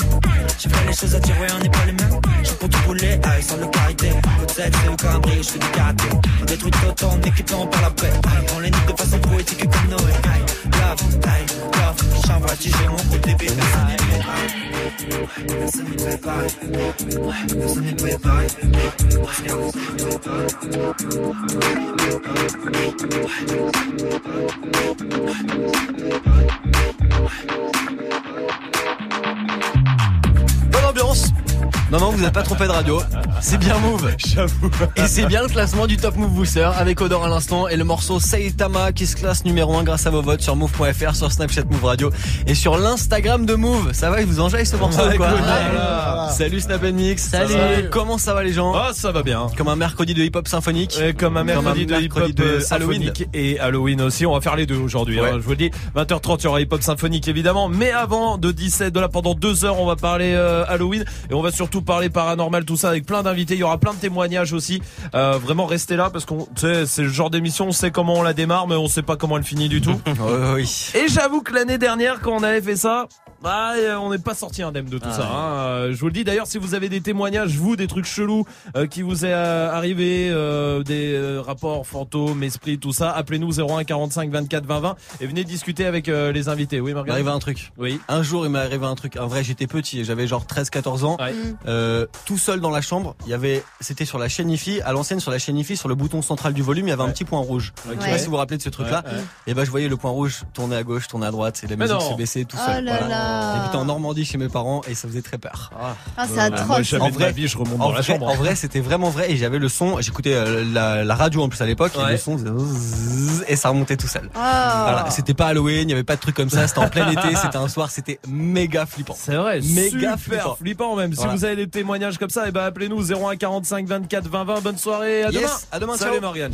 J'ai fait les choses à ouais, on n'est pas les mêmes. J'ai pour tout rouler, avec sans le carité. C'est le cambré, je fais du karaté. On détruit tout en on parle après. On les nique de façon poétique comme Noé. Love, love. J'envoie j'ai mon côté bébé.
Non, vous n'êtes pas trompé de radio. C'est bien Move.
J'avoue.
Et c'est bien le classement du Top Move Booster avec Odor à l'instant et le morceau Saitama qui se classe numéro 1 grâce à vos votes sur move.fr, sur Snapchat Move Radio et sur l'Instagram de Move. Ça va, il vous enjaille ce morceau ou quoi
voilà.
Salut Snap Mix.
Salut.
Comment ça va les gens
Ah, ça va bien.
Comme un mercredi de hip-hop symphonique.
Et comme un mercredi de hip-hop
mercredi de
euh, symphonique et Halloween aussi. On va faire les deux aujourd'hui.
Ouais.
hein, je vous le dis. 20h30 il y aura hip-hop symphonique évidemment. Mais avant de 17 de là pendant deux heures, on va parler euh, Halloween et on va surtout parler paranormal tout ça avec plein d'invités. Il y aura plein de témoignages aussi. Euh, vraiment restez là parce qu'on, c'est le genre d'émission. On sait comment on la démarre, mais on sait pas comment elle finit du tout.
oui.
Et j'avoue que l'année dernière, quand on avait fait ça, bah, euh, on n'est pas sorti indemne de tout
Ah
ça.
ouais.
hein. Euh, Je vous le dis. D'ailleurs, si vous avez des témoignages, vous, des trucs chelous euh, qui vous est euh, arrivé, euh, des euh, rapports fantômes, esprits, tout ça, appelez-nous 01 45 24 20 20 et venez discuter avec euh, les invités. Oui,
Il m'est arrivé un truc.
Oui.
Un jour, il m'est arrivé un truc. En vrai, j'étais petit, j'avais genre 13-14 ans.
Ouais.
Euh, tout seul dans la chambre, il y avait, c'était sur la chaîne IFI, à l'ancienne sur la chaîne IFI, sur le bouton central du volume, il y avait un petit point rouge. Je sais pas si vous vous rappelez de ce truc-là.
Ouais, ouais.
Et ben, je voyais le point rouge tourner à gauche, tourner à droite, et la
Mais
musique se baisser tout
Oh
seul.
là là.
J'habitais en Normandie chez mes parents et ça faisait très peur.
Ah, c'est
Euh, moi,
atroce.
jamais
En
de
vrai-
ma vie, je remonte dans la
vrai,
chambre.
en vrai, c'était vraiment vrai et j'avais le son. J'écoutais euh, la, la radio en plus à l'époque et le son faisait zzzz et ça remontait tout seul.
Ah.
Voilà, c'était pas Halloween, il y avait pas de trucs comme ça. C'était en plein été, c'était un soir, c'était méga flippant.
C'est vrai,
Méga
super
flippant.
flippant, même.
Voilà.
Si vous avez des témoignages comme ça, et ben appelez-nous 01 45 24 20 20. Bonne soirée, à
Yes,
demain.
à demain,
Salut. Marianne.